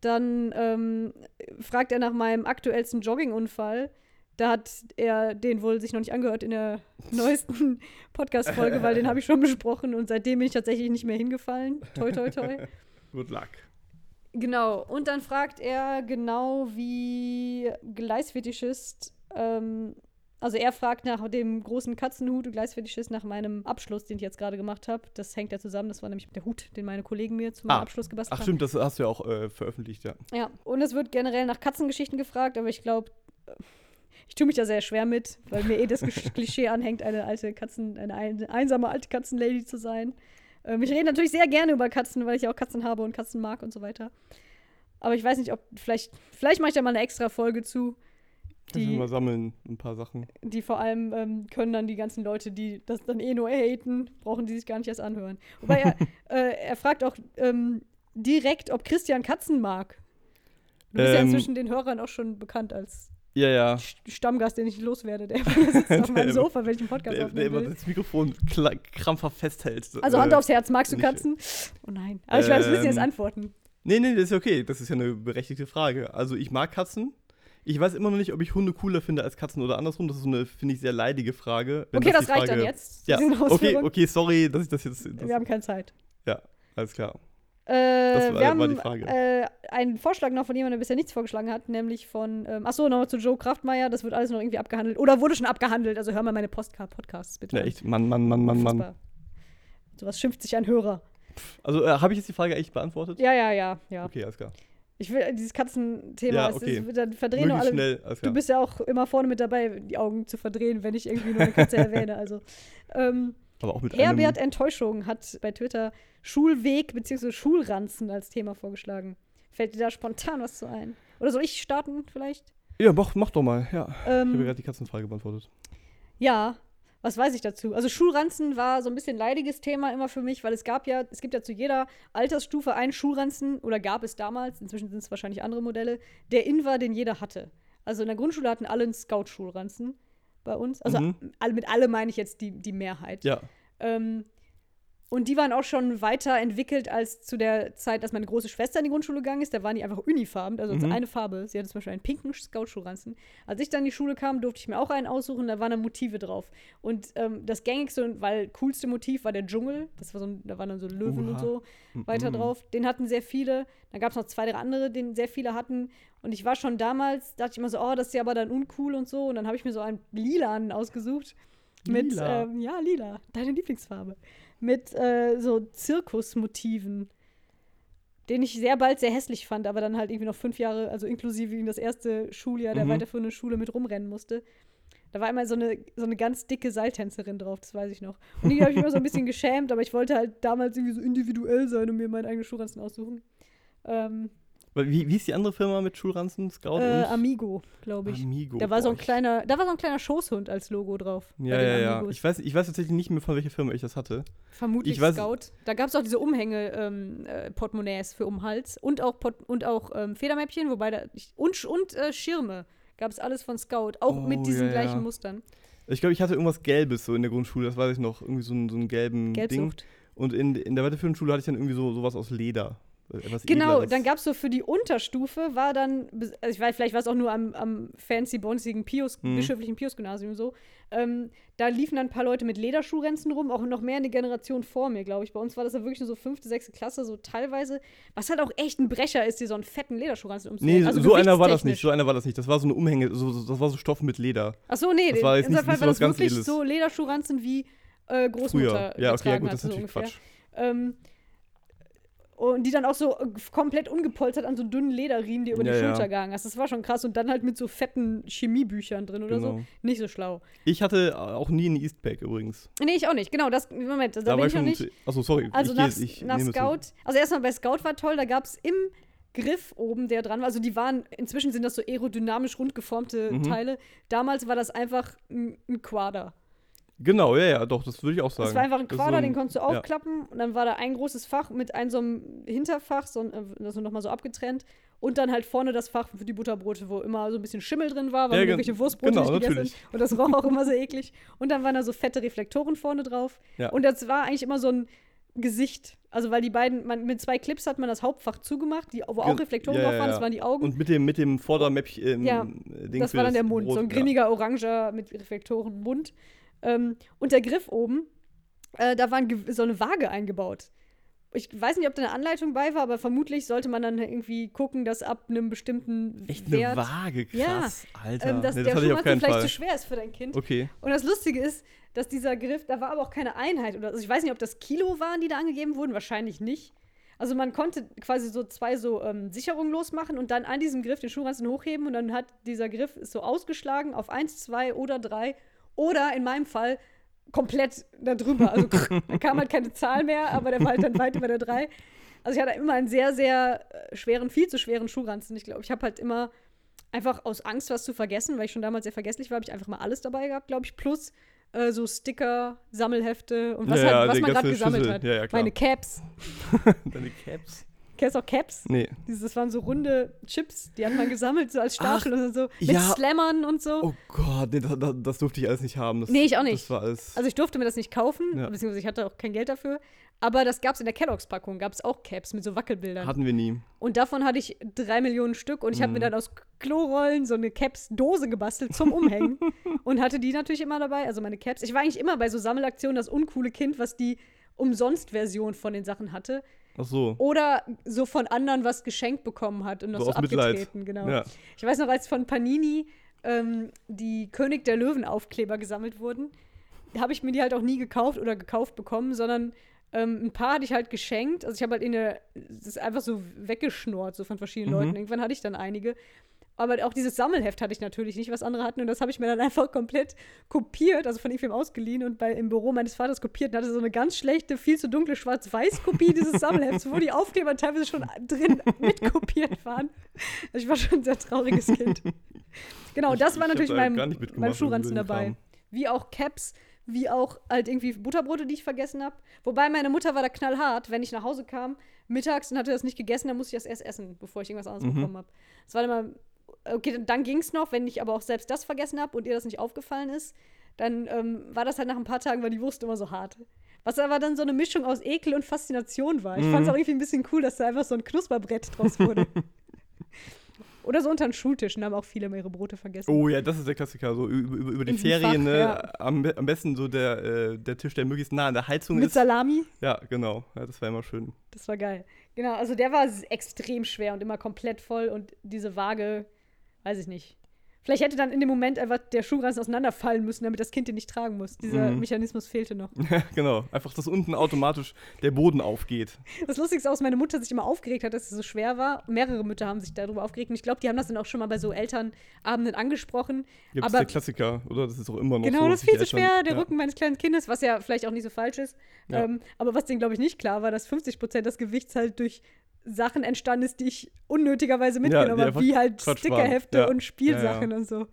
Dann ähm, fragt er nach meinem aktuellsten Joggingunfall. Da hat er den wohl sich noch nicht angehört in der neuesten Podcast-Folge, weil den habe ich schon besprochen und seitdem bin ich tatsächlich nicht mehr hingefallen. Toi, toi, toi. Good luck. Genau, und dann fragt er genau wie Gleisfetischist, ähm, also er fragt nach dem großen Katzenhut und Gleisfetischist nach meinem Abschluss, den ich jetzt gerade gemacht habe. Das hängt ja zusammen, das war nämlich der Hut, den meine Kollegen mir zu meinem Ah, Abschluss gebastelt Ach haben. stimmt, das hast du ja auch äh, veröffentlicht, ja. Ja, und es wird generell nach Katzengeschichten gefragt, aber ich glaube, ich tue mich da sehr schwer mit, weil mir eh das Klischee anhängt, eine alte Katzen, eine ein, einsame alte Katzenlady zu sein. Ähm, ich rede natürlich sehr gerne über Katzen, weil ich ja auch Katzen habe und Katzen mag und so weiter. Aber ich weiß nicht, ob vielleicht, vielleicht mache ich da mal eine extra Folge zu. Die, mal sammeln, ein paar Sachen. die vor allem ähm, können dann die ganzen Leute, die das dann eh nur haten, brauchen die sich gar nicht erst anhören. Wobei er, äh, er fragt auch ähm, direkt, ob Christian Katzen mag. Du bist ja Ähm, inzwischen den Hörern auch schon bekannt als Ja, ja. St- Stammgast, den ich loswerde. Der sitzt auf meinem Sofa, wenn ich einen Podcast Der, der immer das Mikrofon krampfhaft festhält. Also Äh, Hand aufs Herz, magst du Katzen? Oh nein. Aber ich werde das wissen jetzt Ähm, antworten. Nee, nee, das ist okay. Das ist ja eine berechtigte Frage. Also ich mag Katzen. Ich weiß immer noch nicht, ob ich Hunde cooler finde als Katzen oder andersrum. Das ist so eine, finde ich, sehr leidige Frage. Wenn Okay, das, die reicht Frage- dann jetzt. Ja, okay, okay, sorry, dass ich das jetzt. Das, Wir haben keine Zeit. ja, alles klar. Äh, war- wir war haben die Frage. Äh, einen Vorschlag noch von jemandem, der bisher nichts vorgeschlagen hat, nämlich von, ähm, achso, nochmal zu Joe Kraftmeier, das wird alles noch irgendwie abgehandelt. Oder wurde schon abgehandelt, also hör mal meine Postcard Podcasts bitte. Ja, echt. Mann, Mann, Mann, Mann, Mann. Sowas schimpft sich ein Hörer. Also äh, habe ich jetzt die Frage echt beantwortet? Ja, ja, ja, ja. Okay, alles klar. Ich will dieses Katzenthema, Ja, es okay. ist, dann verdrehen alle. schnell, alles Du klar. bist ja auch immer vorne mit dabei, die Augen zu verdrehen, wenn ich irgendwie nur eine Katze erwähne. Also ähm, Aber auch mit Herbert. Enttäuschung hat bei Twitter Schulweg bzw. Schulranzen als Thema vorgeschlagen. Fällt dir da spontan was zu ein? Oder soll ich starten vielleicht? Ja, mach, mach doch mal, ja. Ich habe Ähm, gerade die Katzenfrage beantwortet. ja, was weiß ich dazu? Also Schulranzen war so ein bisschen leidiges Thema immer für mich, weil es gab ja, es gibt ja zu jeder Altersstufe einen Schulranzen, oder gab es damals, inzwischen sind es wahrscheinlich andere Modelle, der in war, den jeder hatte. Also in der Grundschule hatten alle einen Scout-Schulranzen bei uns. Also Mhm. mit alle meine ich jetzt die, die Mehrheit. Ja. Ähm, Und die waren auch schon weiter entwickelt als zu der Zeit, als meine große Schwester in die Grundschule gegangen ist. Da waren die einfach unifarben, also Mhm. eine Farbe. Sie hatte zum Beispiel einen pinken Scout-Schulranzen. Als ich dann in die Schule kam, durfte ich mir auch einen aussuchen, da waren dann Motive drauf. Und ähm, das gängigste und weil coolste Motiv war der Dschungel. Das war so ein, da waren dann so Löwen und Oha. so weiter Mhm. drauf. Den hatten sehr viele. Dann gab es noch zwei, drei andere, den sehr viele hatten. Und ich war schon damals, dachte ich immer so, oh, das ist ja aber dann uncool und so. Und dann habe ich mir so einen lilanen ausgesucht. Mit, Lila? ähm, ja, lila, deine Lieblingsfarbe. Mit äh, so Zirkusmotiven, den ich sehr bald sehr hässlich fand, aber dann halt irgendwie noch fünf Jahre, also inklusive in das erste Schuljahr der Mhm. weiterführenden Schule mit rumrennen musste. Da war immer so eine, so eine ganz dicke Seiltänzerin drauf, das weiß ich noch. Und die habe ich immer so ein bisschen geschämt, aber ich wollte halt damals irgendwie so individuell sein und mir meinen eigenen Schuhranzen aussuchen. Ähm, Wie, wie ist die andere Firma mit Schulranzen? Scout äh, Amigo, glaube ich. Amigo. Da war so ein kleiner, da war so ein kleiner Schoßhund als Logo drauf. Ja, ja, ja. Amigos. Ich weiß, ich weiß tatsächlich nicht mehr, von welcher Firma ich das hatte. Vermutlich Ich weiß- Scout. Da gab es auch diese Umhänge-Portemonnaies für um Hals und auch, Port und auch ähm, Federmäppchen, wobei da. Und und äh, Schirme gab es alles von Scout, auch Oh, mit diesen ja, gleichen ja. Mustern. Ich glaube, ich hatte irgendwas Gelbes so in der Grundschule, das weiß ich noch. Irgendwie so, ein, so einen gelben Ding. Gelbsucht. Und in, in der weiterführenden Schule hatte ich dann irgendwie so sowas aus Leder. Etwas Genau, Edleres. dann gab es so für die Unterstufe, war dann, also ich weiß, vielleicht war es auch nur am, am fancy, bonzigen Pius, Mhm. bischöflichen Pius-Gymnasium so. Ähm, da liefen dann ein paar Leute mit Lederschuhrenzen rum, auch noch mehr eine Generation vor mir, glaube ich. Bei uns war das ja wirklich nur so fünfte, sechste Klasse, so teilweise. Was halt auch echt ein Brecher ist, dir so einen fetten Lederschuhranzen Nee, umzuhängen. Also so einer war das nicht. So einer war das nicht. Das war so eine Umhänge, so, so, das war so Stoff mit Leder. Ach so, nee, Das war jetzt in nicht- war das ganz wirklich Edles. so Lederschuhranzen wie äh, Großmutter Früher. Ja, okay, ja, gut, das ist so natürlich ungefähr. Quatsch. Ähm, und die dann auch so äh, komplett ungepolstert an so dünnen Lederriemen, die über Ja, die ja. Schulter gegangen hast. Das war schon krass. Und dann halt mit so fetten Chemiebüchern drin oder so. Genau. Nicht so schlau. Ich hatte auch nie einen Eastpack übrigens. Nee, ich auch nicht. Genau, das, Moment, da, Da, bin war ich noch nicht. Achso, sorry. Also ich nach, gehe- ich nach Scout, also erstmal bei Scout war toll, da gab es im Griff oben, der dran war, also die waren, inzwischen sind das so aerodynamisch rund geformte Mhm. Teile. Damals war das einfach ein, ein Quader. Genau, ja, ja, doch, das würde ich auch sagen. Das war einfach ein ist Quader, so den konntest du ja. aufklappen und dann war da ein großes Fach mit einem so einem Hinterfach, so ein, äh, das nochmal so abgetrennt und dann halt vorne das Fach für die Butterbrote, wo immer so ein bisschen Schimmel drin war, weil Ja, irgendwelche Wurstbrote genau, nicht gegessen natürlich. und das roch auch immer so eklig. Und dann waren da so fette Reflektoren vorne drauf Ja. und das war eigentlich immer so ein Gesicht. Also weil die beiden, man, mit zwei Clips hat man das Hauptfach zugemacht, die, wo auch Reflektoren ja, drauf ja, waren, ja. das waren die Augen. Und mit dem, mit dem Vordermäppchen. Ähm, Ja, Ding das war dann der Mund, Brot, so ein ja. grimmiger Oranger mit Reflektoren Mund. Ähm, und der Griff oben, äh, da war ein so eine Waage eingebaut. Ich weiß nicht, ob da eine Anleitung bei war, aber vermutlich sollte man dann irgendwie gucken, dass ab einem bestimmten Echt eine Wert, Waage, Ja, krass, Alter. ähm, dass nee, der das Schuhranzen keinen vielleicht Fall. zu schwer ist für dein Kind. Okay. Und das Lustige ist, dass dieser Griff, da war aber auch keine Einheit. Oder, also ich weiß nicht, ob das Kilo waren, die da angegeben wurden, wahrscheinlich nicht. Also man konnte quasi so zwei so ähm, Sicherungen losmachen und dann an diesem Griff den Schuhranzen hochheben und dann hat dieser Griff ist so ausgeschlagen auf eins, zwei oder drei oder in meinem Fall komplett da drüber. Also da kam halt keine Zahl mehr, aber der war halt dann weit über der drei. Also ich hatte immer einen sehr, sehr äh, schweren, viel zu schweren Schuhranzen. Ich glaube, ich habe halt immer einfach aus Angst, was zu vergessen, weil ich schon damals sehr vergesslich war, habe ich einfach mal alles dabei gehabt, glaube ich, plus äh, so Sticker, Sammelhefte und was, Ja, ja, halt, was man gerade gesammelt Schüssel. hat. Ja, ja. Meine Caps. Deine Caps? Kennst du auch Caps? Nee. Dieses, das waren so runde Chips, die hat man gesammelt, so als Stachel und so. Mit ja. Slammern und so. Oh Gott, nee, das, das, das durfte ich alles nicht haben. Das, Nee, ich auch nicht. Das war alles. Also ich durfte mir das nicht kaufen, Ja. beziehungsweise ich hatte auch kein Geld dafür. Aber das gab es in der Kelloggs-Packung, gab es auch Caps mit so Wackelbildern. hatten wir nie. Und davon hatte ich drei Millionen Stück und ich habe mir Mhm. dann aus Klorollen so eine Caps-Dose gebastelt zum Umhängen und hatte die natürlich immer dabei, also meine Caps. Ich war eigentlich immer bei so Sammelaktionen das uncoole Kind, was die Umsonst-Version von den Sachen hatte. Ach so. Oder so von anderen was geschenkt bekommen hat und noch So so, Mitleid. abgetreten, genau. Ja. Ich weiß noch, als von Panini ähm, die König der Löwen-Aufkleber gesammelt wurden, habe ich mir die halt auch nie gekauft oder gekauft bekommen, sondern ähm, ein paar hatte ich halt geschenkt. Also ich habe halt in der, das ist einfach so weggeschnurrt, so von verschiedenen Mhm. Leuten. Irgendwann hatte ich dann einige. Aber auch dieses Sammelheft hatte ich natürlich nicht, was andere hatten. Und das habe ich mir dann einfach komplett kopiert, also von irgendwem ausgeliehen und bei, im Büro meines Vaters kopiert. Und hatte so eine ganz schlechte, viel zu dunkle Schwarz-Weiß-Kopie dieses Sammelhefts, wo die Aufkleber teilweise schon drin mitkopiert waren. Also ich war schon ein sehr trauriges Kind. Genau, Ich- das war natürlich mein, mein Schuhranzen dabei. Kram. Wie auch Caps, wie auch halt irgendwie Butterbrote, die ich vergessen habe. Wobei meine Mutter war da knallhart, wenn ich nach Hause kam, mittags und hatte das nicht gegessen, dann musste ich das erst essen, bevor ich irgendwas anderes Mhm. bekommen habe. Das war immer, okay, dann- ging es noch, wenn ich aber auch selbst das vergessen habe und ihr das nicht aufgefallen ist, dann ähm, war das halt nach ein paar Tagen, weil die Wurst immer so hart. Was aber dann so eine Mischung aus Ekel und Faszination war. Ich Mhm. fand es auch irgendwie ein bisschen cool, dass da einfach so ein Knusperbrett draus wurde. Oder so unter den Schultischen haben auch viele mal ihre Brote vergessen. Oh ja, das ist der Klassiker. So über, über, über die Ferien, Fach, ne? ja. Am, am besten so der, äh, der Tisch, der möglichst nah an der Heizung Mit ist. Salami. Ja, genau. Ja, das war immer schön. Das war geil. Genau, also der war extrem schwer und immer komplett voll und diese Waage, weiß ich nicht. Vielleicht hätte dann in dem Moment einfach der Schuhranzen auseinanderfallen müssen, damit das Kind den nicht tragen muss. Dieser Mhm. Mechanismus fehlte noch. Ja, genau. Einfach, dass unten automatisch der Boden aufgeht. Das Lustigste ist, dass meine Mutter sich immer aufgeregt hat, dass es so schwer war. Mehrere Mütter haben sich darüber aufgeregt. Und ich glaube, die haben das dann auch schon mal bei so Elternabenden angesprochen. Ja, das ist der Klassiker, oder? Das ist auch immer noch Genau, so. das dass ist viel zu schwer, der ja. Rücken meines kleinen Kindes, was ja vielleicht auch nicht so falsch ist. Ja. Ähm, aber was denen, glaube ich, nicht klar war, dass 50 Prozent des Gewichts halt durch Sachen entstanden ist, die ich unnötigerweise mitgenommen die habe, wie halt Quatsch Stickerhefte. Ja. und Spielsachen Ja, ja. und so.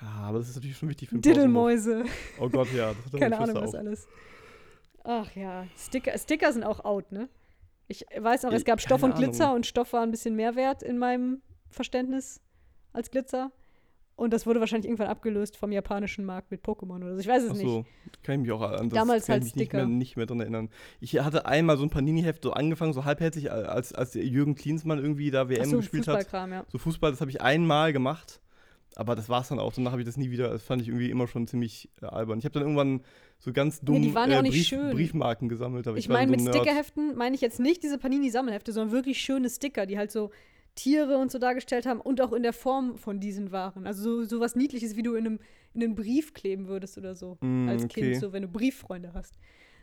Ja, aber das ist natürlich schon wichtig für Pausenhof. Diddelmäuse, Oh Gott, ja. Das hat keine Ahnung, was auch. alles. Ach ja, Sticker, Sticker sind auch out, ne? Ich weiß noch, es Äh, gab Stoff keine und Glitzer Ahnung. und Stoff war ein bisschen mehr wert in meinem Verständnis als Glitzer. Und das wurde wahrscheinlich irgendwann abgelöst vom japanischen Markt mit Pokémon oder so. Ich weiß es Ach nicht. so, kann ich mich auch an das Damals kann halt ich mich nicht mehr, nicht mehr dran erinnern. Ich hatte einmal so ein Panini-Heft so angefangen, so halbherzig, als, als Jürgen Klinsmann irgendwie da WM so, gespielt hat. Ja. So Fußball, das habe ich einmal gemacht. Aber das war es dann auch. Danach habe ich das nie wieder. Das fand ich irgendwie immer schon ziemlich äh, albern. Ich habe dann irgendwann so ganz dumm auch nicht Brief. Briefmarken gesammelt. Aber Ich war meine, mit. Stickerheften meine ich jetzt nicht diese Panini-Sammelhefte, sondern wirklich schöne Sticker, die halt so Tiere und so dargestellt haben und auch in der Form von diesen Waren. Also so, so was Niedliches, wie du in einem, in einen Brief kleben würdest oder so. Mm, als okay. Kind, so wenn du Brieffreunde hast.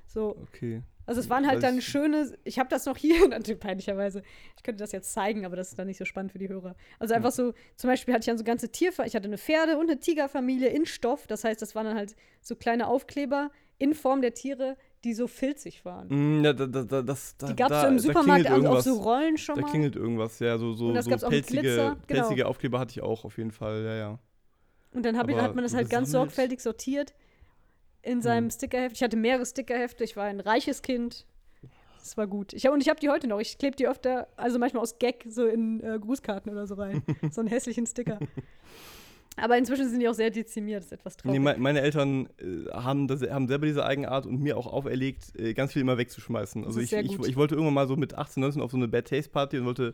So, Okay. also es waren halt dann schöne, ich habe das noch hier, natürlich peinlicherweise, ich könnte das jetzt zeigen, aber das ist dann nicht so spannend für die Hörer. Also einfach so, zum Beispiel hatte ich dann so ganze Tierfamilien, ich hatte eine Pferde- und eine Tigerfamilie in Stoff, das heißt, das waren dann halt so kleine Aufkleber in Form der Tiere, die so filzig waren. Mm, ja, da, da, da, das, da, Die gab es da, so im da Supermarkt also auf so Rollen schon Da mal. klingelt irgendwas, ja, so, so, so pelzige, genau. pelzige Aufkleber hatte ich auch auf jeden Fall, ja, ja. Und dann ich, hat man das halt ganz sorgfältig sortiert in seinem Hm. Stickerheft. Ich hatte mehrere Stickerhefte, ich war ein reiches Kind. Das war gut. Ich hab, und ich habe die heute noch. Ich klebe die öfter, also manchmal aus Gag, so in äh, Grußkarten oder so rein. so einen hässlichen Sticker. Aber inzwischen sind die auch sehr dezimiert, das ist etwas traurig. Nee, me meine Eltern äh, haben, das, haben selber diese Eigenart und mir auch auferlegt, äh, ganz viel immer wegzuschmeißen. Also ich, ich, ich wollte irgendwann mal so mit 18, 19 auf so eine Bad Taste Party und wollte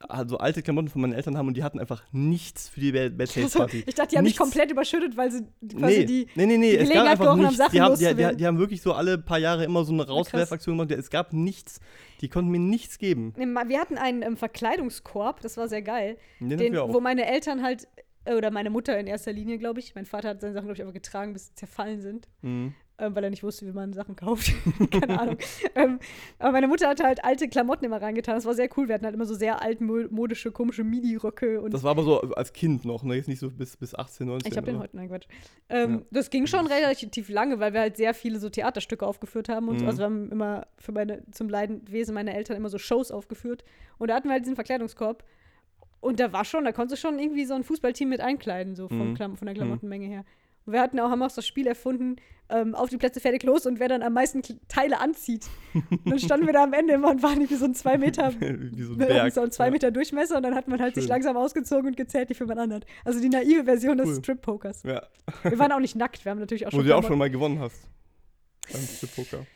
also alte Klamotten von meinen Eltern haben und die hatten einfach nichts für die Bad, Bad Taste Party. ich dachte, die haben mich komplett überschüttet, weil sie quasi Nee, die. nee, nee, nee, die Gelegenheit einfach gerochen haben. Sachen Die haben, die, die, die haben wirklich so alle paar Jahre immer so eine Rauswerfaktion gemacht. Es gab nichts. Die konnten mir nichts geben. Nee, Wir hatten einen ähm, Verkleidungskorb, das war sehr geil. Den den, wo meine Eltern halt, oder meine Mutter in erster Linie, glaube ich, mein Vater hat seine Sachen, glaube ich, einfach getragen, bis sie zerfallen sind, Mhm. ähm, weil er nicht wusste, wie man Sachen kauft. Keine Ahnung. ähm, aber meine Mutter hatte halt alte Klamotten immer reingetan. Das war sehr cool. Wir hatten halt immer so sehr altmodische, komische Midi-Röcke und Das war aber so als Kind noch, ne? Jetzt nicht so bis, bis 18, 19. ich habe den heute, nein, Quatsch. Ähm, Ja. Das ging schon relativ lange, weil wir halt sehr viele so Theaterstücke aufgeführt haben und so. Mhm. Also wir haben immer für meine, zum Leidenwesen meiner Eltern immer so Shows aufgeführt. Und da hatten wir halt diesen Verkleidungskorb. Und da war schon, da konntest du schon irgendwie so ein Fußballteam mit einkleiden, so vom Mhm. Klam von der Klamottenmenge her. Und wir hatten auch, haben auch das Spiel erfunden, ähm, auf die Plätze fertig los und wer dann am meisten Teile anzieht. und dann standen wir da am Ende immer und waren irgendwie so ein zwei Meter Wie so ein Berg. so ein zwei Ja. Meter Durchmesser und dann hat man halt sich Schön. langsam ausgezogen und gezählt, wie viel man anhat. Also die naive Version des Cool. Strip-Pokers. Ja, Wir waren auch nicht nackt, wir haben natürlich auch wo schon. du ja auch schon mal gewonnen hast. Beim Strip-Poker.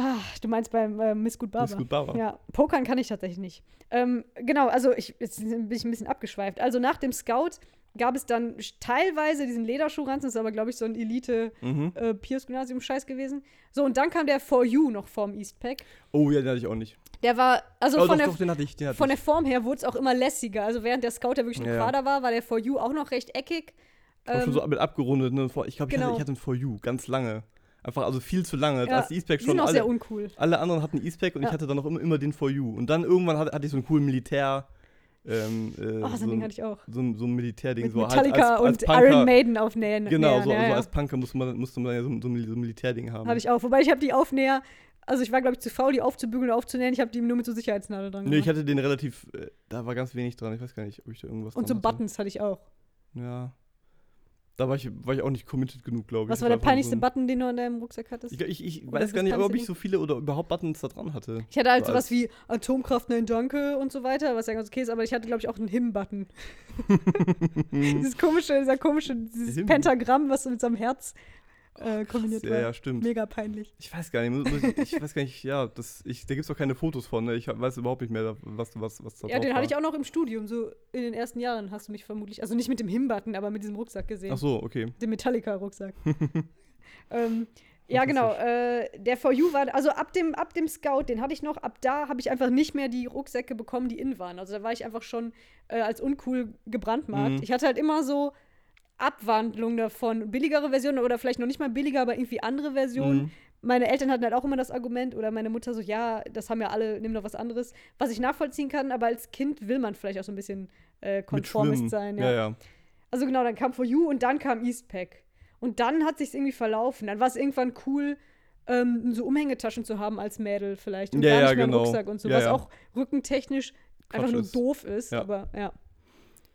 Ah, du meinst beim äh, Miss Good Barber. Miss Good Barber. Ja, Pokern kann ich tatsächlich nicht. Ähm, genau, also ich, jetzt bin ich ein bisschen abgeschweift. Also nach dem Scout gab es dann teilweise diesen Lederschuhranzen, das ist aber, glaube ich, so ein elite Mhm. äh, Piers-Gymnasium-Scheiß gewesen. So, und dann kam der For You noch vorm Eastpack. Oh ja, den hatte ich auch nicht. Der war, also oh, von doch, der doch, den hatte ich. Den hatte Von der. Form her wurde es auch immer lässiger. Also während der Scout ja wirklich ein Ja. Quader war, war der For You auch noch recht eckig. Auch Ähm, schon so mit abgerundet. Ne? Ich glaube, ich, genau. hatte, ich hatte einen For You, ganz lange. Einfach, also viel zu lange. ja, als die die schon sind auch alle, sehr uncool. alle anderen hatten Eastpack und Ja. ich hatte dann noch immer, immer den For You. Und dann irgendwann hatte, hatte ich so einen coolen Militär. Ähm, äh, Oh, so so, ein Ding hatte ich auch. so, ein, so ein Militärding. Mit so halt Metallica als, als und Punker, Iron Maiden aufnähen. Genau, so, ja, so als Punker musste man, musste man ja so, so, ein, Militärding haben. Hatte ich auch. Wobei ich habe die Aufnäher, also ich war, glaube ich, zu faul, die aufzubügeln oder aufzunähen. Ich habe die nur mit so Sicherheitsnadel dran Nee, ich gemacht. hatte den relativ, äh, da war ganz wenig dran. Ich weiß gar nicht, ob ich da irgendwas Und so. Buttons hatte ich auch. Ja. Da war ich, war ich auch nicht committed genug, glaube ich. Was war der peinlichste so Button, den du an deinem Rucksack hattest? Ich, ich, ich weiß gar nicht, ob ich so viele oder überhaupt Buttons da dran hatte. Ich hatte halt So sowas als- wie Atomkraft, nein, danke und so weiter, was ja ganz okay ist, aber ich hatte, glaube ich, auch einen Him-Button. dieses komische, dieser komische, dieses Him? Pentagramm, was mit so einem Herz äh, kombiniert ja, war. ja, stimmt. Mega peinlich. Ich weiß gar nicht, ich, ich weiß gar nicht, ja, das, ich, da gibt es auch keine Fotos von, ne? ich weiß überhaupt nicht mehr, was, was, was da Ja, den war. hatte ich auch noch im Studium, so in den ersten Jahren hast du mich vermutlich, also nicht mit dem Himbatten, aber mit diesem Rucksack gesehen. Ach so, okay. Den Metallica-Rucksack. ähm, ja, genau. Äh, der For You war, also ab dem, ab dem Scout, den hatte ich noch, ab da habe ich einfach nicht mehr die Rucksäcke bekommen, die in waren. Also da war ich einfach schon äh, als uncool gebrandmarkt. Mhm. Ich hatte halt immer so Abwandlungen davon, billigere Versionen oder vielleicht noch nicht mal billiger, aber irgendwie andere Versionen. Mhm. Meine Eltern hatten halt auch immer das Argument oder meine Mutter so, ja, das haben ja alle, nimm doch was anderes, was ich nachvollziehen kann, aber als Kind will man vielleicht auch so ein bisschen äh, Konformist sein. Ja, ja. Also genau, dann kam For You und dann kam Eastpack. Und dann hat sich's irgendwie verlaufen. Dann war es irgendwann cool, ähm, so Umhängetaschen zu haben als Mädel vielleicht. Und Ja, gar ja, nicht mehr einen genau. Rucksack und so, Ja, was ja. auch rückentechnisch einfach Quatsch nur ist. doof ist. Ja. Aber ja.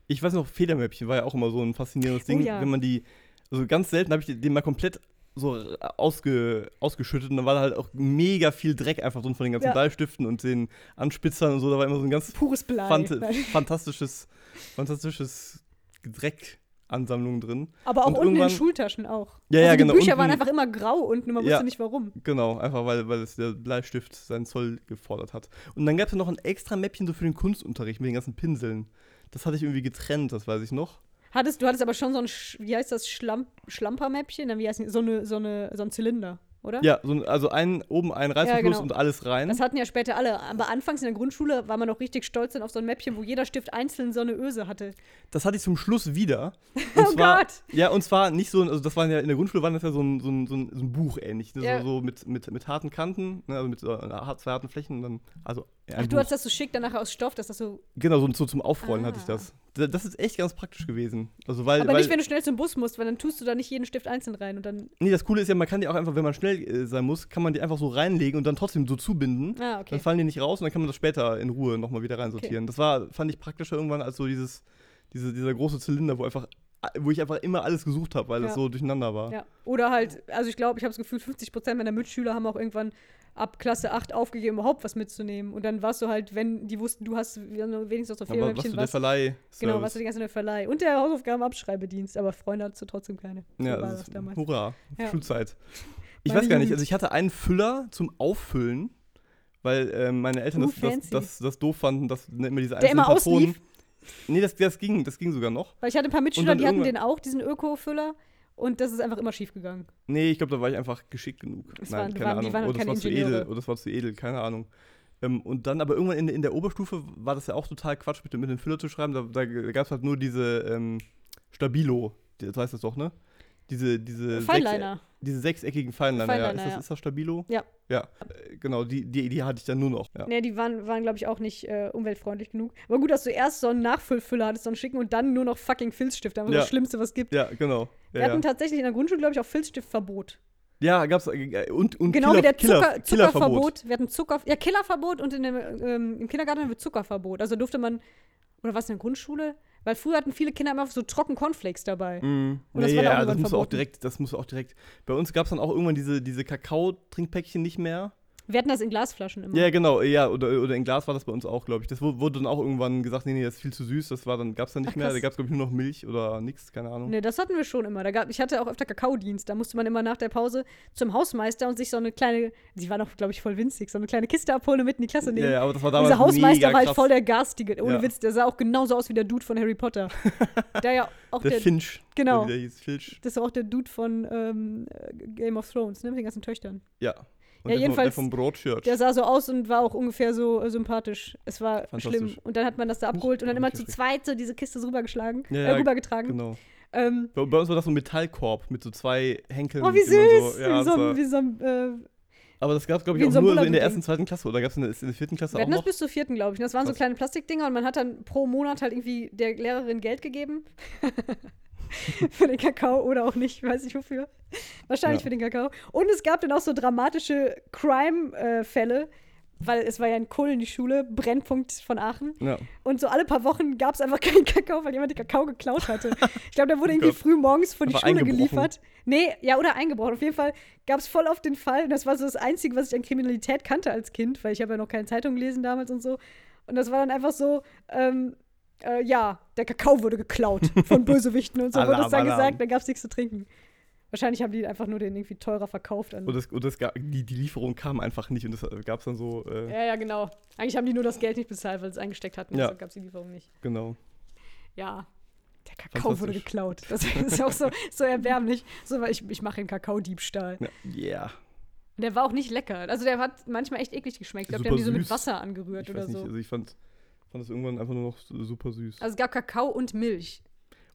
Ich weiß noch, Federmäppchen war ja auch immer so ein faszinierendes Ding, Oh ja. wenn man die, also ganz selten habe ich den mal komplett so ausge, ausgeschüttet und dann war da halt auch mega viel Dreck einfach drin von den ganzen Ja. Bleistiften und den Anspitzern und so, da war immer so ein ganz Pures Blei. fant fantastisches, fantastisches Dreckansammlung drin. aber auch und unten in den Schultaschen auch. Ja, also ja, die genau, Bücher waren unten- einfach immer grau unten und man Ja. wusste nicht warum. Genau, einfach weil, weil es der Bleistift seinen Zoll gefordert hat. Und dann gab es noch ein extra Mäppchen so für den Kunstunterricht mit den ganzen Pinseln. Das hatte ich irgendwie getrennt, das weiß ich noch. Hattest, du hattest aber schon so ein, wie heißt das, Schlamp Schlampermäppchen? Wie heißt das? So, eine, so, eine, so ein Zylinder, oder? Ja, so, also ein, oben ein Reißverschluss genau. und alles rein. Das hatten ja später alle. Aber anfangs in der Grundschule war man noch richtig stolz dann auf so ein Mäppchen, wo jeder Stift einzeln so eine Öse hatte. Das hatte ich zum Schluss wieder. Oh Und zwar, Gott! Ja, und zwar nicht so, also das waren ja in der Grundschule waren das ja so ein, so ein, so ein, so ein Buch ähnlich. Ne? Ja. So, so mit, mit, mit harten Kanten, ne? also mit so, äh, zwei harten Flächen dann, also ja, Ach, du Buch. hast das so schick dann nachher aus Stoff, dass das so. Genau, so, so zum Aufrollen hatte ich Ah. das. Da- Das ist echt ganz praktisch gewesen. Also weil, Aber weil nicht, wenn du schnell zum Bus musst, weil dann tust du da nicht jeden Stift einzeln rein und dann. Nee, das Coole ist ja, man kann die auch einfach, wenn man schnell äh, sein muss, kann man die einfach so reinlegen und dann trotzdem so zubinden. Ah, okay. Dann fallen die nicht raus und dann kann man das später in Ruhe nochmal wieder reinsortieren. Das war, fand ich praktischer irgendwann als so dieses, diese, dieser große Zylinder, wo einfach, wo ich einfach immer alles gesucht habe, weil das Ja. so durcheinander war. Ja. Oder halt, also ich glaube, ich habe das Gefühl, 50% meiner Mitschüler haben auch irgendwann ab Klasse 8 aufgegeben, überhaupt was mitzunehmen. Und dann warst du halt, wenn die wussten, du hast wenigstens auch so Aber was der. Verleih. Genau, was du die ganze Zeit Verleih. Und der Hausaufgabenabschreibedienst, aber Freunde hattest du trotzdem keine. So Ja, war das das ist, damals. hurra, Ja. Schulzeit. Ich weiß gar nicht, also ich hatte einen Füller zum Auffüllen, weil ähm, meine Eltern Uh, das, das, das, das doof fanden, dass ne, immer diese Der einzelnen immer Patronen. auslief? Nee, das, das, ging, das ging sogar noch. Weil ich hatte ein paar Mitschüler, die hatten den auch, diesen Öko-Füller. Und das ist einfach immer schief gegangen. Nee, ich glaube, da war ich einfach geschickt genug. Es Nein, waren- die keine waren- die Ahnung. waren oder das war zu edel, oder das war zu edel, keine Ahnung. Ähm, und dann aber irgendwann in, in der Oberstufe war das ja auch total Quatsch, mit, dem- mit dem Füller zu schreiben. Da, da gab es halt nur diese ähm, Stabilo, die- das heißt das doch, ne? Diese, diese, Feinliner. Sechs, diese sechseckigen Feinliner, ja. Feinliner, Ist das, ja. ist das Stabilo? Ja. Ja, äh, genau, die, die, die hatte ich dann nur noch. Ja. Nee, die waren, waren glaube ich, auch nicht äh, umweltfreundlich genug. Aber gut, dass du erst so einen Nachfüllfüller hattest, so einen schicken und dann nur noch fucking Filzstift. Einfach Ja. das Schlimmste, was es gibt. Ja, genau. Wir Ja, hatten ja. tatsächlich in der Grundschule, glaube ich, auch Filzstiftverbot. ja gab's äh, und, und Genau Killer, wie der Killer, Zucker, Killerverbot. Zuckerverbot. Wir hatten Zucker, ja, Killerverbot und in dem, ähm, im Kindergarten haben wir Zuckerverbot. Also durfte man, oder was in der Grundschule? Weil früher hatten viele Kinder immer so trocken Cornflakes dabei. Mm, Und das nee, war ja, das musste auch verboten. direkt, das musste auch direkt. Bei uns gab es dann auch irgendwann diese, diese Kakao-Trinkpäckchen nicht mehr. Wir hatten das in Glasflaschen immer. Ja, genau, ja, oder, oder in Glas war das bei uns auch, glaube ich. Das wu- wurde dann auch irgendwann gesagt, nee, nee, das ist viel zu süß, das war dann, gab es dann nicht Ach, mehr. Da gab es, glaube ich, nur noch Milch oder nichts, keine Ahnung. Nee, das hatten wir schon immer. Da gab, ich hatte auch öfter Kakaodienst. Da musste man immer nach der Pause zum Hausmeister und sich so eine kleine, die war noch, glaube ich, voll winzig, so eine kleine Kiste abholen und mit in die Klasse nehmen. ja, aber das war damals Dieser Hausmeister war halt krass. voll der garstige. Ohne Ja. Witz, der sah auch genauso aus wie der Dude von Harry Potter. der ja auch Der, der, Finch. genau. der hieß, Filch. das ist auch der Dude von ähm, äh, Game of Thrones, ne, mit den ganzen Töchtern. Ja. Und Ja, der, jedenfalls- vom, der vom Brotshirt. Der sah so aus und war auch ungefähr so äh, sympathisch. Es war schlimm. Und dann hat man das da Huch, abgeholt und dann immer zu zweit so diese Kiste so rübergeschlagen, Ja, äh, rübergetragen. Genau. Ähm, Bei, bei uns war das so ein Metallkorb mit so zwei Henkeln. oh, wie süß! So, ja, wie so, wie so ein, äh, aber das gab es, glaube ich, auch so nur so in der ersten, zweiten Klasse. Oder gab es in, der- in der vierten Klasse Wir auch hatten das noch? bis zur vierten, glaube ich. Das waren so Krass. kleine Plastikdinger und man hat dann pro Monat halt irgendwie der Lehrerin Geld gegeben. für den Kakao oder auch nicht, weiß ich wofür. Wahrscheinlich Ja. für den Kakao. Und es gab dann auch so dramatische Crime-Fälle, weil es war ja in Kullen die Schule, Brennpunkt von Aachen. Ja. Und so alle paar Wochen gab es einfach keinen Kakao, weil jemand den Kakao geklaut hatte. Ich glaube, der wurde Oh irgendwie früh morgens vor die Schule geliefert. Nee, ja, oder eingebrochen. Auf jeden Fall gab es voll auf den Fall. Und das war so das Einzige, was ich an Kriminalität kannte als Kind, weil ich habe ja noch keine Zeitung gelesen damals und so. Und das war dann einfach so, ähm, äh, ja, der Kakao wurde geklaut von Bösewichten und so wurde Alarm, das dann Alarm. gesagt, dann gab es nichts zu trinken. Wahrscheinlich haben die einfach nur den irgendwie teurer verkauft. An Und, das, und das, ga- die, die Lieferung kam einfach nicht und das gab es dann so, äh, ja, ja, genau. Eigentlich haben die nur das Geld nicht bezahlt, weil sie es eingesteckt hatten. Ja. Deshalb gab es die Lieferung nicht. genau. Ja. Der Kakao wurde geklaut. Das ist auch so, so erbärmlich. So, weil ich, ich mache einen Kakaodiebstahl. Ja, yeah. Und der war auch nicht lecker. Also der hat manchmal echt eklig geschmeckt. Ich glaube, die haben die so mit. Wasser angerührt Ich oder weiß nicht, so. also ich fand, fand das irgendwann einfach nur noch super süß. Also es gab Kakao und Milch.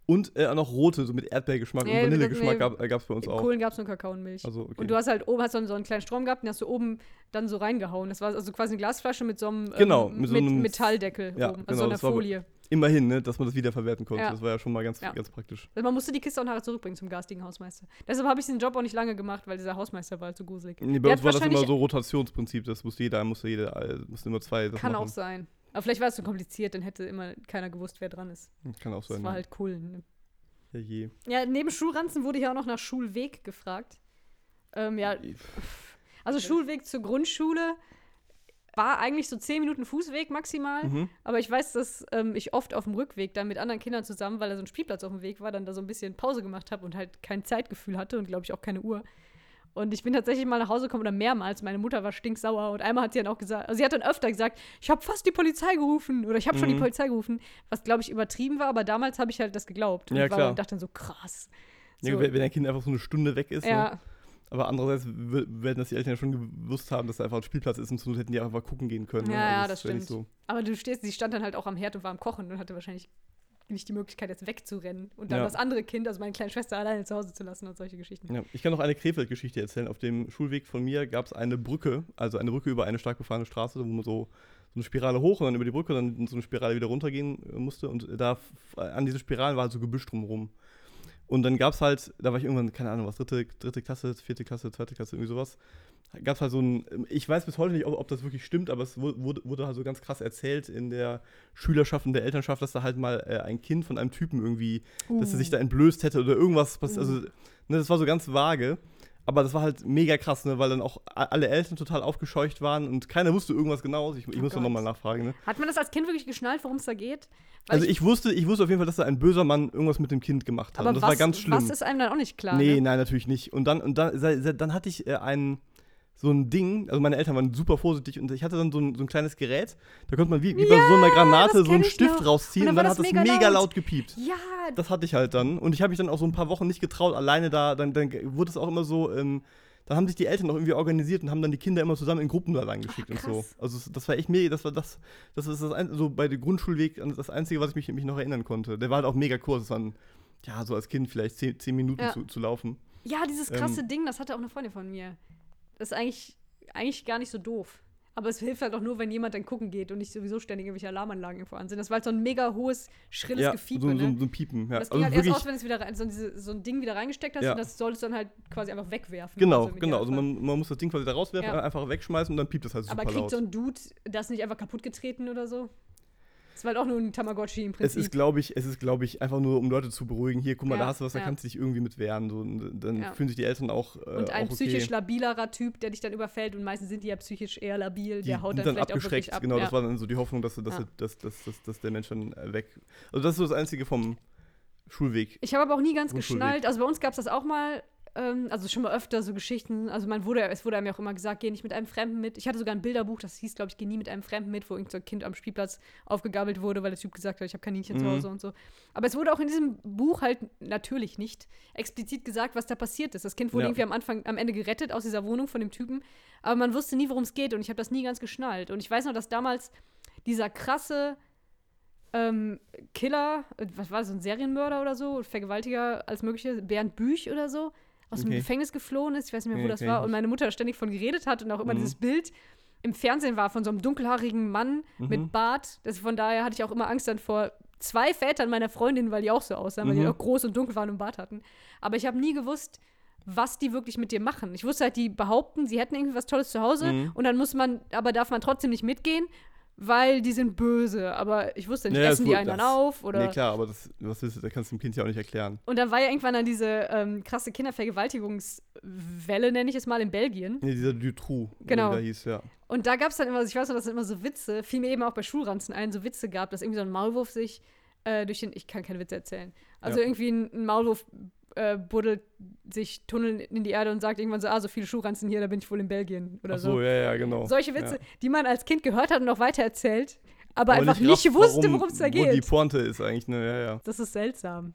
Und äh, auch noch rote, so mit Erdbeergeschmack Nee, und Vanillegeschmack nee. gab es bei uns auch. Kohlen gab es nur Kakao und Milch. Also, okay. Und du hast halt oben hast so einen, kleinen Strom gehabt, den hast du oben dann so reingehauen. Das war also quasi eine Glasflasche mit so einem ähm, Genau, mit mit so einem- Metalldeckel Ja, oben, also genau, so einer Folie. Immerhin, ne, dass man das wiederverwerten konnte. Ja. Das war ja schon mal ganz, Ja. ganz praktisch. Also man musste die Kiste auch nachher zurückbringen zum garstigen Hausmeister. Deshalb habe ich den Job auch nicht lange gemacht, weil dieser Hausmeister war halt so gruselig. Nee, bei Der uns war das immer so Rotationsprinzip, das musste jeder, musste jeder, äh, musste immer zwei Kann machen. auch sein. Aber vielleicht war es so kompliziert, dann hätte immer keiner gewusst, wer dran ist. Kann auch Das sein. war ja. halt cool. Ne? Ja, je. Ja, neben Schulranzen wurde hier auch noch nach Schulweg gefragt. Ähm, ja, also Schulweg zur Grundschule war eigentlich so 10 Minuten Fußweg maximal. Mhm. Aber ich weiß, dass ähm, ich oft auf dem Rückweg dann mit anderen Kindern zusammen, weil da so ein Spielplatz auf dem Weg war, dann da so ein bisschen Pause gemacht habe und halt kein Zeitgefühl hatte und glaube ich auch keine Uhr. Und ich bin tatsächlich mal nach Hause gekommen oder mehrmals. Meine Mutter war stinksauer und einmal hat sie dann auch gesagt, also sie hat dann öfter gesagt, ich habe fast die Polizei gerufen oder ich habe schon die Mhm. Polizei gerufen, was glaube ich übertrieben war, aber damals habe ich halt das geglaubt. Und Ja, ich war klar. und dachte dann so krass. Ja, So, wenn wenn ein Kind einfach so eine Stunde weg ist. Ne? ja, Aber andererseits werden das die Eltern ja schon gewusst haben, dass da einfach ein Spielplatz ist und so hätten die einfach gucken gehen können. ne? Ja, ja, Also das ja nicht stimmt. aber du stehst, sie stand dann halt auch am Herd und war am Kochen und hatte wahrscheinlich nicht die Möglichkeit, jetzt wegzurennen und dann Ja. das andere Kind, also meine kleine Schwester, alleine zu Hause zu lassen und solche Geschichten. Ja, ich kann noch eine Krefeld-Geschichte erzählen. Auf dem Schulweg von mir gab es eine Brücke, also eine Brücke über eine stark befahrene Straße, wo man so, so eine Spirale hoch und dann über die Brücke, dann so eine Spirale wieder runtergehen musste. Und da an diese Spiralen war halt so Gebüsch drumherum. Und dann gab es halt, da war ich irgendwann, keine Ahnung, was, dritte, dritte Klasse, vierte Klasse, zweite Klasse, irgendwie sowas. Gab es halt so ein, ich weiß bis heute nicht, ob, ob das wirklich stimmt, aber es wu- wurde, wurde halt so ganz krass erzählt in der Schülerschaft und der Elternschaft, dass da halt mal äh, ein Kind von einem Typen irgendwie, dass er sich da entblößt hätte oder irgendwas. pass- Uh. Also, ne, das war so ganz vage. Aber das war halt mega krass, ne, weil dann auch alle Eltern total aufgescheucht waren und keiner wusste irgendwas genau. Ich, ich Oh muss Gott. nochmal nachfragen. Ne? Hat man das als Kind wirklich geschnallt, worum es da geht? Weil Also ich wusste, ich wusste auf jeden Fall, dass da ein böser Mann irgendwas mit dem Kind gemacht hat. aber und das was, war ganz schlimm. was ist einem dann auch nicht klar? nee, ne? nein, natürlich nicht. Und dann, und dann, dann hatte ich äh, ein so ein Ding, also meine Eltern waren super vorsichtig und ich hatte dann so ein, so ein kleines Gerät, da konnte man wie, wie bei so einer Granate so einen Stift noch. rausziehen Und und dann dann, war hat das mega mega laut. laut gepiept. Ja, Das hatte ich halt dann. Und ich habe mich dann auch so ein paar Wochen nicht getraut, alleine da. Dann, dann wurde es auch immer so. Ähm, dann haben sich die Eltern auch irgendwie organisiert und haben dann die Kinder immer zusammen in Gruppen da reingeschickt und so. Also das war echt mega. Das war das. Das ist das ein, so bei dem Grundschulweg das Einzige, was ich mich, mich noch erinnern konnte. Der war halt auch mega kurz. Das waren ja so als Kind vielleicht zehn, zehn Minuten Ja. zu, zu laufen. ja, dieses krasse Ähm. Ding, das hatte auch eine Freundin von mir. Das ist eigentlich, eigentlich gar nicht so doof. Aber es hilft halt auch nur, wenn jemand dann gucken geht und nicht sowieso ständig irgendwelche Alarmanlagen irgendwo an sind. Das war halt so ein mega hohes, schrilles ja, Gefiepe, so, ne? so, so ein Piepen. Ja. das ging Also halt erst aus, wenn es wieder rein, so, diese, so ein Ding wieder reingesteckt hast Ja. und das solltest du dann halt quasi einfach wegwerfen. Genau, Also genau. Also man, man muss das Ding quasi da rauswerfen, Ja. einfach wegschmeißen und dann piept das halt super Aber kriegt laut. so ein Dude das nicht einfach kaputt getreten oder so? War halt auch nur ein Tamagotchi im Es Prinzip. ist, glaube ich, es ist, glaube ich, einfach nur, um Leute zu beruhigen. Hier, guck mal, Ja, da hast du was, da kannst du dich irgendwie mit wehren. So, und dann fühlen sich die Eltern auch. Äh, und ein auch okay. psychisch labilerer Typ, der dich dann überfällt und meistens sind die ja psychisch eher labil, der haut sind dann, vielleicht auch wirklich abgeschreckt. ab. Genau, das war dann so die Hoffnung, dass, dass, dass, dass, dass, dass der Mensch dann äh, weg. Also das ist so das Einzige vom Schulweg. Ich habe aber auch nie ganz geschnallt. Also bei uns gab es das auch mal, ähm, also schon mal öfter so Geschichten. Also man wurde, es wurde einem ja auch immer gesagt, geh nicht mit einem Fremden mit. Ich hatte sogar ein Bilderbuch, das hieß, glaube ich, geh nie mit einem Fremden mit, wo irgend so ein Kind am Spielplatz aufgegabelt wurde, weil der Typ gesagt hat, ich habe Kaninchen zu Mhm. Hause und so. Aber es wurde auch in diesem Buch halt natürlich nicht explizit gesagt, was da passiert ist. Das Kind wurde Ja. irgendwie am Anfang, am Ende gerettet aus dieser Wohnung von dem Typen, aber man wusste nie, worum es geht und ich habe das nie ganz geschnallt. Und ich weiß noch, dass damals dieser krasse ähm, Killer, äh, was war das, ein Serienmörder oder so, Vergewaltiger als mögliche, Bernd Büch oder so, aus dem Okay. Gefängnis geflohen ist. Ich weiß nicht mehr, wo Nee, das war. Und meine Mutter ständig von geredet hat und auch immer Mhm. dieses Bild im Fernsehen war von so einem dunkelhaarigen Mann Mhm. mit Bart. Das, von daher hatte ich auch immer Angst dann vor zwei Vätern meiner Freundin, weil die auch so aussahen, weil die Mhm. auch groß und dunkel waren und Bart hatten. Aber ich habe nie gewusst, was die wirklich mit dir machen. Ich wusste halt, die behaupten, sie hätten irgendwie was Tolles zu Hause Mhm. und dann muss man, aber darf man trotzdem nicht mitgehen, weil die sind böse. Aber ich wusste nicht, Ja, essen das die einen dann das- auf oder. Nee, klar, aber das, was willst du, da kannst du dem Kind ja auch nicht erklären. Und dann war ja irgendwann dann diese ähm, krasse Kindervergewaltigungswelle, nenne ich es mal, in Belgien. Nee, dieser Dutroux, Genau. wie der hieß, ja. Und da gab es dann immer, ich weiß noch, dass es immer so Witze, fiel mir eben auch bei Schulranzen ein, so Witze gab, dass irgendwie so ein Maulwurf sich äh, durch den, ich kann keine Witze erzählen, also Ja. irgendwie ein, ein Maulwurf äh, buddelt sich Tunnel in die Erde und sagt irgendwann so, ah, so viele Schuhranzen hier, da bin ich wohl in Belgien oder Ach so, so. ja, ja, genau. Solche Witze, Ja. die man als Kind gehört hat und auch weitererzählt, aber, Aber einfach nicht, rafft, wusste, worum es da Wo die geht. Pointe ist eigentlich, ne, ja, ja. Das ist seltsam.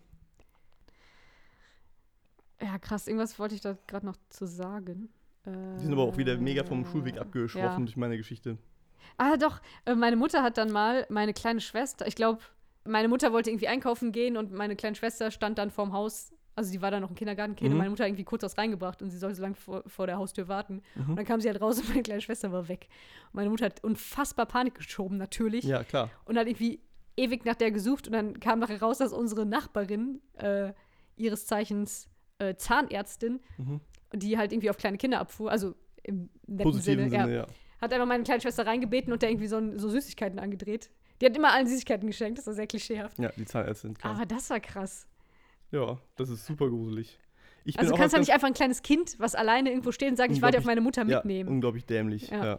Ja, krass, irgendwas wollte ich da gerade noch zu sagen. Die sind aber auch wieder mega vom Schulweg Äh, abgeschroffen ja. durch meine Geschichte. Ah, doch. Äh, meine Mutter hat dann mal meine kleine Schwester, ich glaube, meine Mutter wollte irgendwie einkaufen gehen und meine kleine Schwester stand dann vorm Haus. Also die war dann noch ein Kindergartenkind Mhm. und meine Mutter hat irgendwie kurz was reingebracht und sie sollte so lange vor, vor der Haustür warten. Mhm. Und dann kam sie halt raus und meine kleine Schwester war weg. Und meine Mutter hat unfassbar Panik geschoben, natürlich. Ja, klar. Und hat irgendwie ewig nach der gesucht und dann kam nachher raus, dass unsere Nachbarin, äh, ihres Zeichens äh, Zahnärztin, Mhm. die halt irgendwie auf kleine Kinder abfuhr, also im netten Positiven Sinne, Sinne, ja, ja. hat einfach meine kleine Schwester reingebeten und der irgendwie so, so Süßigkeiten angedreht. Die hat immer allen Süßigkeiten geschenkt, das war sehr klischeehaft. Ja, die Zahnärztin. Klar. Aber das war krass. Ja, das ist super gruselig. Ich Also du kannst ja nicht einfach ein kleines Kind, was alleine irgendwo steht und sagen, ich warte auf meine Mutter ja, mitnehmen. unglaublich dämlich. Ja. Ja.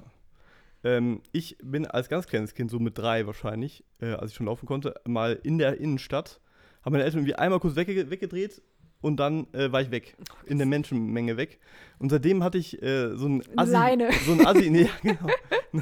Ähm, ich bin als ganz kleines Kind, so mit drei wahrscheinlich, äh, als ich schon laufen konnte, mal in der Innenstadt, haben meine Eltern irgendwie einmal kurz wegge weggedreht und dann äh, war ich weg, in der Menschenmenge weg. Und seitdem hatte ich äh, so ein Assi, Leine. so ein Assi, nee, ja, genau,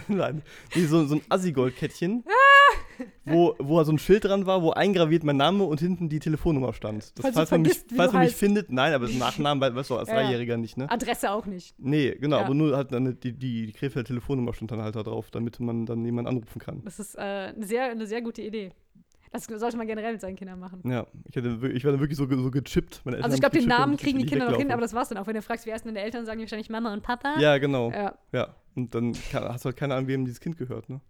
Eine Leine. nee, so, so ein Assi-Goldkettchen, Ah! wo, wo so ein Schild dran war, wo eingraviert mein Name und hinten die Telefonnummer stand. Das, Falls du man mich, vergisst, falls man mich findet, nein, aber das Nachnamen we- weißt du als Ja. Dreijähriger nicht, ne? Adresse auch nicht. Nee, genau, Ja. aber nur halt dann die, die, die Krefelder Telefonnummer stand dann halt da drauf, damit man dann jemanden anrufen kann. Das ist äh, eine, sehr, eine sehr gute Idee. Das sollte man generell mit seinen Kindern machen. Ja, ich, hatte, wir- ich war dann wirklich so, so gechippt. Also ich glaube, den Namen kriegen die Kinder noch hin, aber das war's dann auch. Wenn du fragst, wer ist denn deine Eltern, sagen die wahrscheinlich Mama und Papa. Ja, genau. Ja. Ja, und dann kann, hast du halt keine Ahnung, wem dieses Kind gehört, ne?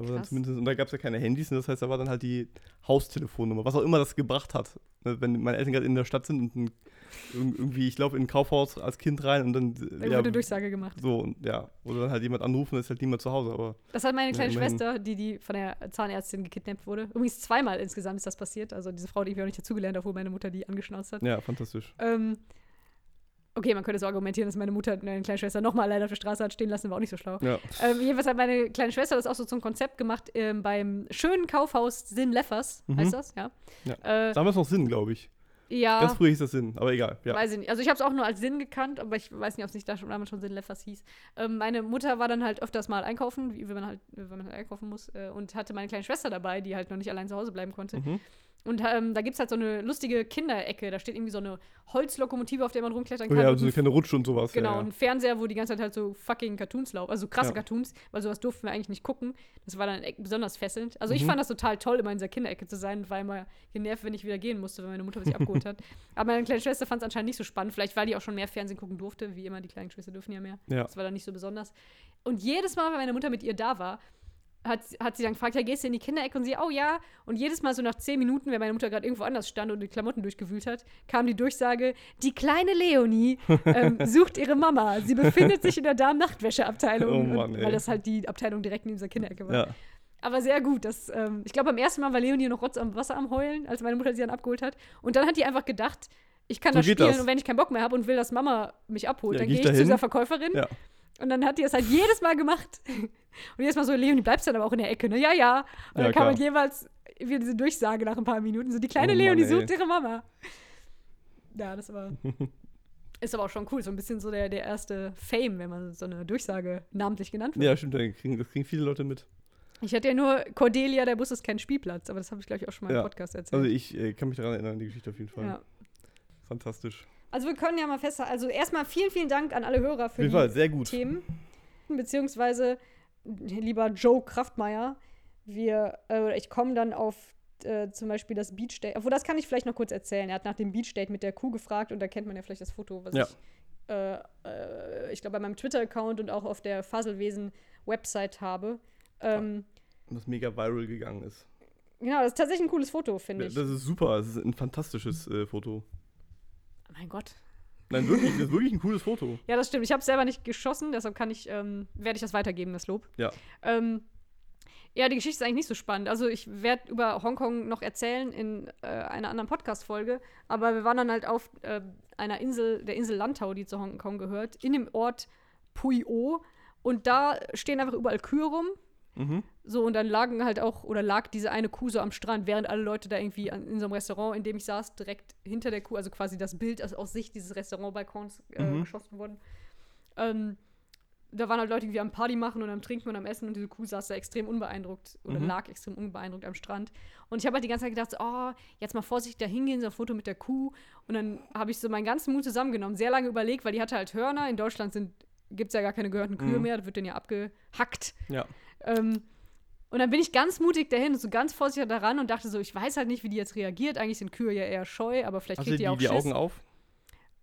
Da war dann zumindest, und da gab es ja keine Handys, und das heißt, da war dann halt die Haustelefonnummer, was auch immer das gebracht hat. Ne, Wenn meine Eltern gerade in der Stadt sind und irgendwie, ich laufe in ein Kaufhaus als Kind rein und dann. Da ja, wurde Durchsage gemacht. so, und ja. Oder dann halt jemand anrufen, ist halt niemand zu Hause, aber. Das hat meine Ja, kleine immerhin. Schwester, die, die von der Zahnärztin gekidnappt wurde. Übrigens zweimal insgesamt ist das passiert. Also diese Frau hat irgendwie auch nicht dazugelernt, obwohl meine Mutter die angeschnauzt hat. Ja, fantastisch. Ähm, okay, man könnte so argumentieren, dass meine Mutter meine kleine Schwester nochmal alleine auf der Straße hat stehen lassen, war auch nicht so schlau. Ja. Ähm, jedenfalls hat meine kleine Schwester das auch so zum Konzept gemacht ähm, beim schönen Kaufhaus Sinn Leffers, Mhm. heißt das, ja. Ja. Äh, Damals noch Sinn, glaube ich. ja. Ganz früher hieß das Sinn, aber egal. Ja. Weiß ich nicht. Also ich habe es auch nur als Sinn gekannt, aber ich weiß nicht, ob es nicht da schon damals schon Sinn Leffers hieß. Ähm, meine Mutter war dann halt öfters mal einkaufen, wie wenn man halt, wenn man halt einkaufen muss, äh, und hatte meine kleine Schwester dabei, die halt noch nicht allein zu Hause bleiben konnte. Mhm. Und ähm, da gibt es halt so eine lustige Kinderecke. Da steht irgendwie so eine Holzlokomotive, auf der man rumklettern Oh kann. ja, und so ein eine kleine Rutsche und sowas. Genau, ja, ja. ein Fernseher, wo die ganze Zeit halt so fucking Cartoons laufen, also krasse Ja. Cartoons, weil sowas durften wir eigentlich nicht gucken. Das war dann besonders fesselnd. Also ich Mhm. fand das total toll, immer in dieser Kinderecke zu sein und war immer genervt, wenn ich wieder gehen musste, wenn meine Mutter sich abgeholt hat. Aber meine kleine Schwester fand es anscheinend nicht so spannend, vielleicht weil die auch schon mehr Fernsehen gucken durfte, wie immer, die kleinen Geschwister dürfen ja mehr. Ja. Das war dann nicht so besonders. Und jedes Mal, wenn meine Mutter mit ihr da war, hat, hat sie dann gefragt, ja, gehst du in die Kinderecke? Und sie, oh ja. Und jedes Mal so nach zehn Minuten, wenn meine Mutter gerade irgendwo anders stand und die Klamotten durchgewühlt hat, kam die Durchsage, die kleine Leonie ähm, sucht ihre Mama. Sie befindet sich in der Damen-Nachtwäsche-Abteilung. Oh Und- Mann, ey. weil das halt die Abteilung direkt neben dieser Kinderecke war. Ja. Aber sehr gut. Das, ähm, ich glaube, beim ersten Mal war Leonie noch Rotz am Wasser am Heulen, als meine Mutter sie dann abgeholt hat. Und dann hat die einfach gedacht, ich kann So das spielen das. und wenn ich keinen Bock mehr habe und will, dass Mama mich abholt, Ja, dann geh gehe ich ich zu dieser Verkäuferin. Ja. Und dann hat die es halt jedes Mal gemacht. Und jedes Mal so, Leonie, bleibst dann aber auch in der Ecke, ne? Ja, ja. Und Ja, dann kam halt jeweils wieder diese Durchsage nach ein paar Minuten. So, die kleine Oh Mann, Leonie ey. sucht ihre Mama. Ja, das war. ist aber auch schon cool. So ein bisschen so der, der erste Fame, wenn man so eine Durchsage namentlich genannt wird. ja, stimmt, das kriegen, das kriegen viele Leute mit. Ich hatte ja nur Cordelia, der Bus ist kein Spielplatz, aber das habe ich, glaube ich, auch schon mal Ja. im Podcast erzählt. Also ich äh, kann mich daran erinnern, die Geschichte auf jeden Fall. ja. Fantastisch. Also wir können ja mal festhalten. Also erstmal vielen, vielen Dank an alle Hörer Auf für jeden die Fall, sehr gut. Themen. Beziehungsweise, lieber Joe Kraftmeier, wir, äh, oder ich komme dann auf äh, zum Beispiel das Beach Date. Obwohl, das kann ich vielleicht noch kurz erzählen. Er hat nach dem Beach Date mit der Kuh gefragt und da kennt man ja vielleicht das Foto, was Ja. ich, äh, äh, ich glaube, bei meinem Twitter-Account und auch auf der Faselwesen-Website habe. Ähm, Was mega viral gegangen ist. Genau, das ist tatsächlich ein cooles Foto, finde Das ich. ist super, das ist ein fantastisches äh, Foto. Mein Gott. Nein, wirklich, das ist wirklich ein cooles Foto. Ja, das stimmt. Ich habe es selber nicht geschossen, deshalb kann ich, ähm, werde ich das weitergeben, das Lob. Ja. Ähm, ja, die Geschichte ist eigentlich nicht so spannend. Also ich werde über Hongkong noch erzählen in äh, einer anderen Podcast-Folge, aber wir waren dann halt auf äh, einer Insel, der Insel Lantau, die zu Hongkong gehört, in dem Ort Pui O und da stehen einfach überall Kühe rum Mhm. So, und dann lagen halt auch, oder lag diese eine Kuh so am Strand, während alle Leute da irgendwie an, in so einem Restaurant, in dem ich saß, direkt hinter der Kuh, also quasi das Bild aus, aus Sicht dieses Restaurantbalkons äh, Mhm. geschossen wurden. Ähm, da waren halt Leute irgendwie am Party machen und am Trinken und am Essen und diese Kuh saß da extrem unbeeindruckt oder Mhm. lag extrem unbeeindruckt am Strand. Und ich habe halt die ganze Zeit gedacht, so, oh, jetzt mal vorsichtig da hingehen, so ein Foto mit der Kuh. Und dann habe ich so meinen ganzen Mut zusammengenommen, sehr lange überlegt, weil die hatte halt Hörner. In Deutschland gibt es ja gar keine gehörten Kühe Mhm. mehr, das wird dann ja abgehackt. Ja. Ähm, und dann bin ich ganz mutig dahin und so ganz vorsichtig daran und dachte so, ich weiß halt nicht, wie die jetzt reagiert. Eigentlich sind Kühe ja eher scheu, aber vielleicht kriegt die, die auch die Schiss. Augen auf?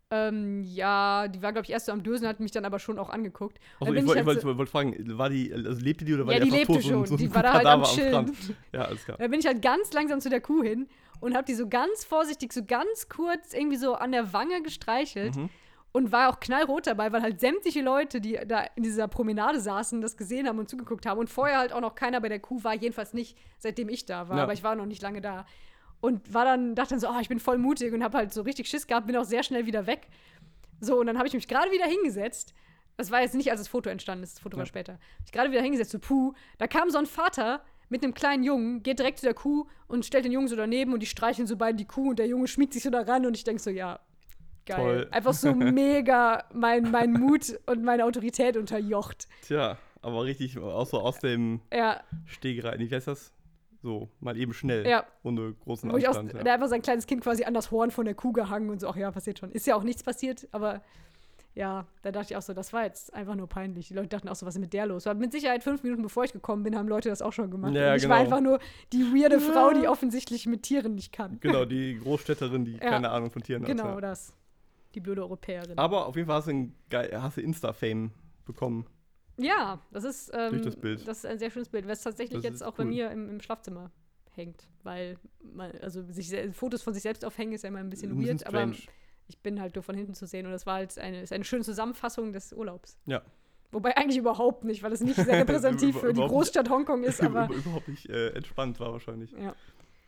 Ähm, ja, die war, glaube ich, erst so am Dösen, hat mich dann aber schon auch angeguckt. Also ich wollte halt so- wollt fragen, war die, also lebte die oder war Ja, die, die lebte tot? schon. So Die war da halt am Chillen. Strand? Ja, alles klar. Da bin ich halt ganz langsam zu der Kuh hin und habe die so ganz vorsichtig, so ganz kurz irgendwie so an der Wange gestreichelt Mhm. Und war auch knallrot dabei, weil halt sämtliche Leute, die da in dieser Promenade saßen, das gesehen haben und zugeguckt haben und vorher halt auch noch keiner bei der Kuh war, jedenfalls nicht, seitdem ich da war, Ja. aber ich war noch nicht lange da. Und war dann, dachte dann so, oh, ich bin voll mutig und habe halt so richtig Schiss gehabt, bin auch sehr schnell wieder weg. So, und dann habe ich mich gerade wieder hingesetzt. Das war jetzt nicht, als das Foto entstanden ist, das Foto war Ja. später. Hab ich gerade wieder hingesetzt, so puh. Da kam so ein Vater mit einem kleinen Jungen, geht direkt zu der Kuh und stellt den Jungen so daneben und die streicheln so beide die Kuh und der Junge schmiegt sich so da ran und ich denke so, ja, geil. Toll. Einfach so mega mein, mein Mut und meine Autorität unterjocht. Tja, aber richtig, auch so aus dem Ja, Stegreif, wie heißt das? So, mal eben schnell. ja. Ohne großen Wo auch, Anstand. da einfach sein kleines Kind quasi an das Horn von der Kuh gehangen und so, ach ja, passiert schon. Ist ja auch nichts passiert, aber ja, da dachte ich auch so, das war jetzt einfach nur peinlich. Die Leute dachten auch so, was ist mit der los? Weil mit Sicherheit fünf Minuten bevor ich gekommen bin, haben Leute das auch schon gemacht. Ja, und ich genau. war einfach nur die weirde Frau, die offensichtlich mit Tieren nicht kann. Genau, die Großstädterin, die Ja. keine Ahnung von Tieren Genau hat. Ja. das. Die blöde Europäerin. Aber auf jeden Fall hast du, ein hast du Insta-Fame bekommen. ja, das ist, ähm, Durch das Bild. das ist ein sehr schönes Bild, was tatsächlich Das jetzt auch bei cool. mir im, im Schlafzimmer hängt. Weil, man, also sich, Fotos von sich selbst aufhängen ist ja immer ein bisschen Ein weird, aber strange. ich bin halt nur von hinten zu sehen und das war halt eine, ist eine schöne Zusammenfassung des Urlaubs. Ja. Wobei eigentlich überhaupt nicht, weil es nicht sehr repräsentativ für die. Großstadt Hongkong ist, aber Über- überhaupt nicht äh, entspannt war wahrscheinlich. ja.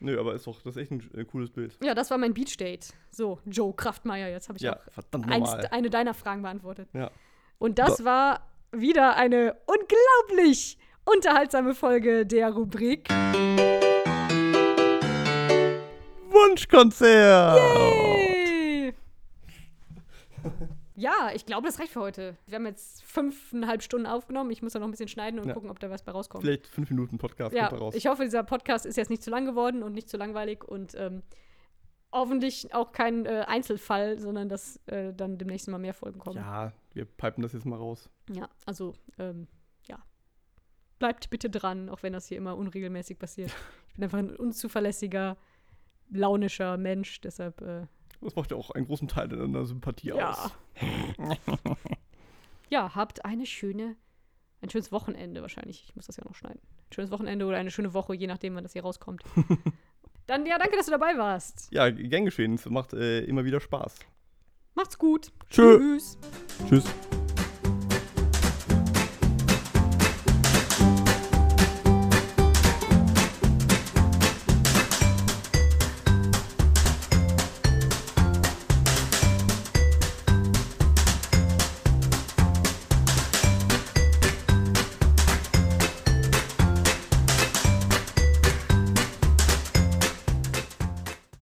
Nö, aber ist doch, das ist echt ein äh, cooles Bild. ja, das war mein Beach-Date. So, Joe Kraftmeier, jetzt habe ich Ja, auch eins, eine deiner Fragen beantwortet. Ja. Und das war wieder eine unglaublich unterhaltsame Folge der Rubrik. Wunschkonzert! Yay! Ja, ich glaube, das reicht für heute. Wir haben jetzt fünfeinhalb Stunden aufgenommen. Ich muss da noch ein bisschen schneiden und Ja. gucken, ob da was bei rauskommt. Vielleicht fünf Minuten Podcast Ja, kommt da raus. ich hoffe, dieser Podcast ist jetzt nicht zu lang geworden und nicht zu langweilig und ähm, hoffentlich auch kein äh, Einzelfall, sondern dass äh, dann demnächst mal mehr Folgen kommen. ja, wir pipen das jetzt mal raus. Ja, also, ähm, ja. Bleibt bitte dran, auch wenn das hier immer unregelmäßig passiert. Ich bin einfach ein unzuverlässiger, launischer Mensch, deshalb, äh, Das macht ja auch einen großen Teil deiner Sympathie ja. aus. ja, habt eine schöne, ein schönes Wochenende wahrscheinlich. Ich muss das ja noch schneiden. Ein schönes Wochenende oder eine schöne Woche, je nachdem, wann das hier rauskommt. Dann, ja, danke, dass du dabei warst. Ja, gern geschehen. Es macht äh, immer wieder Spaß. Macht's gut. Tschö. Tschüss. Tschüss.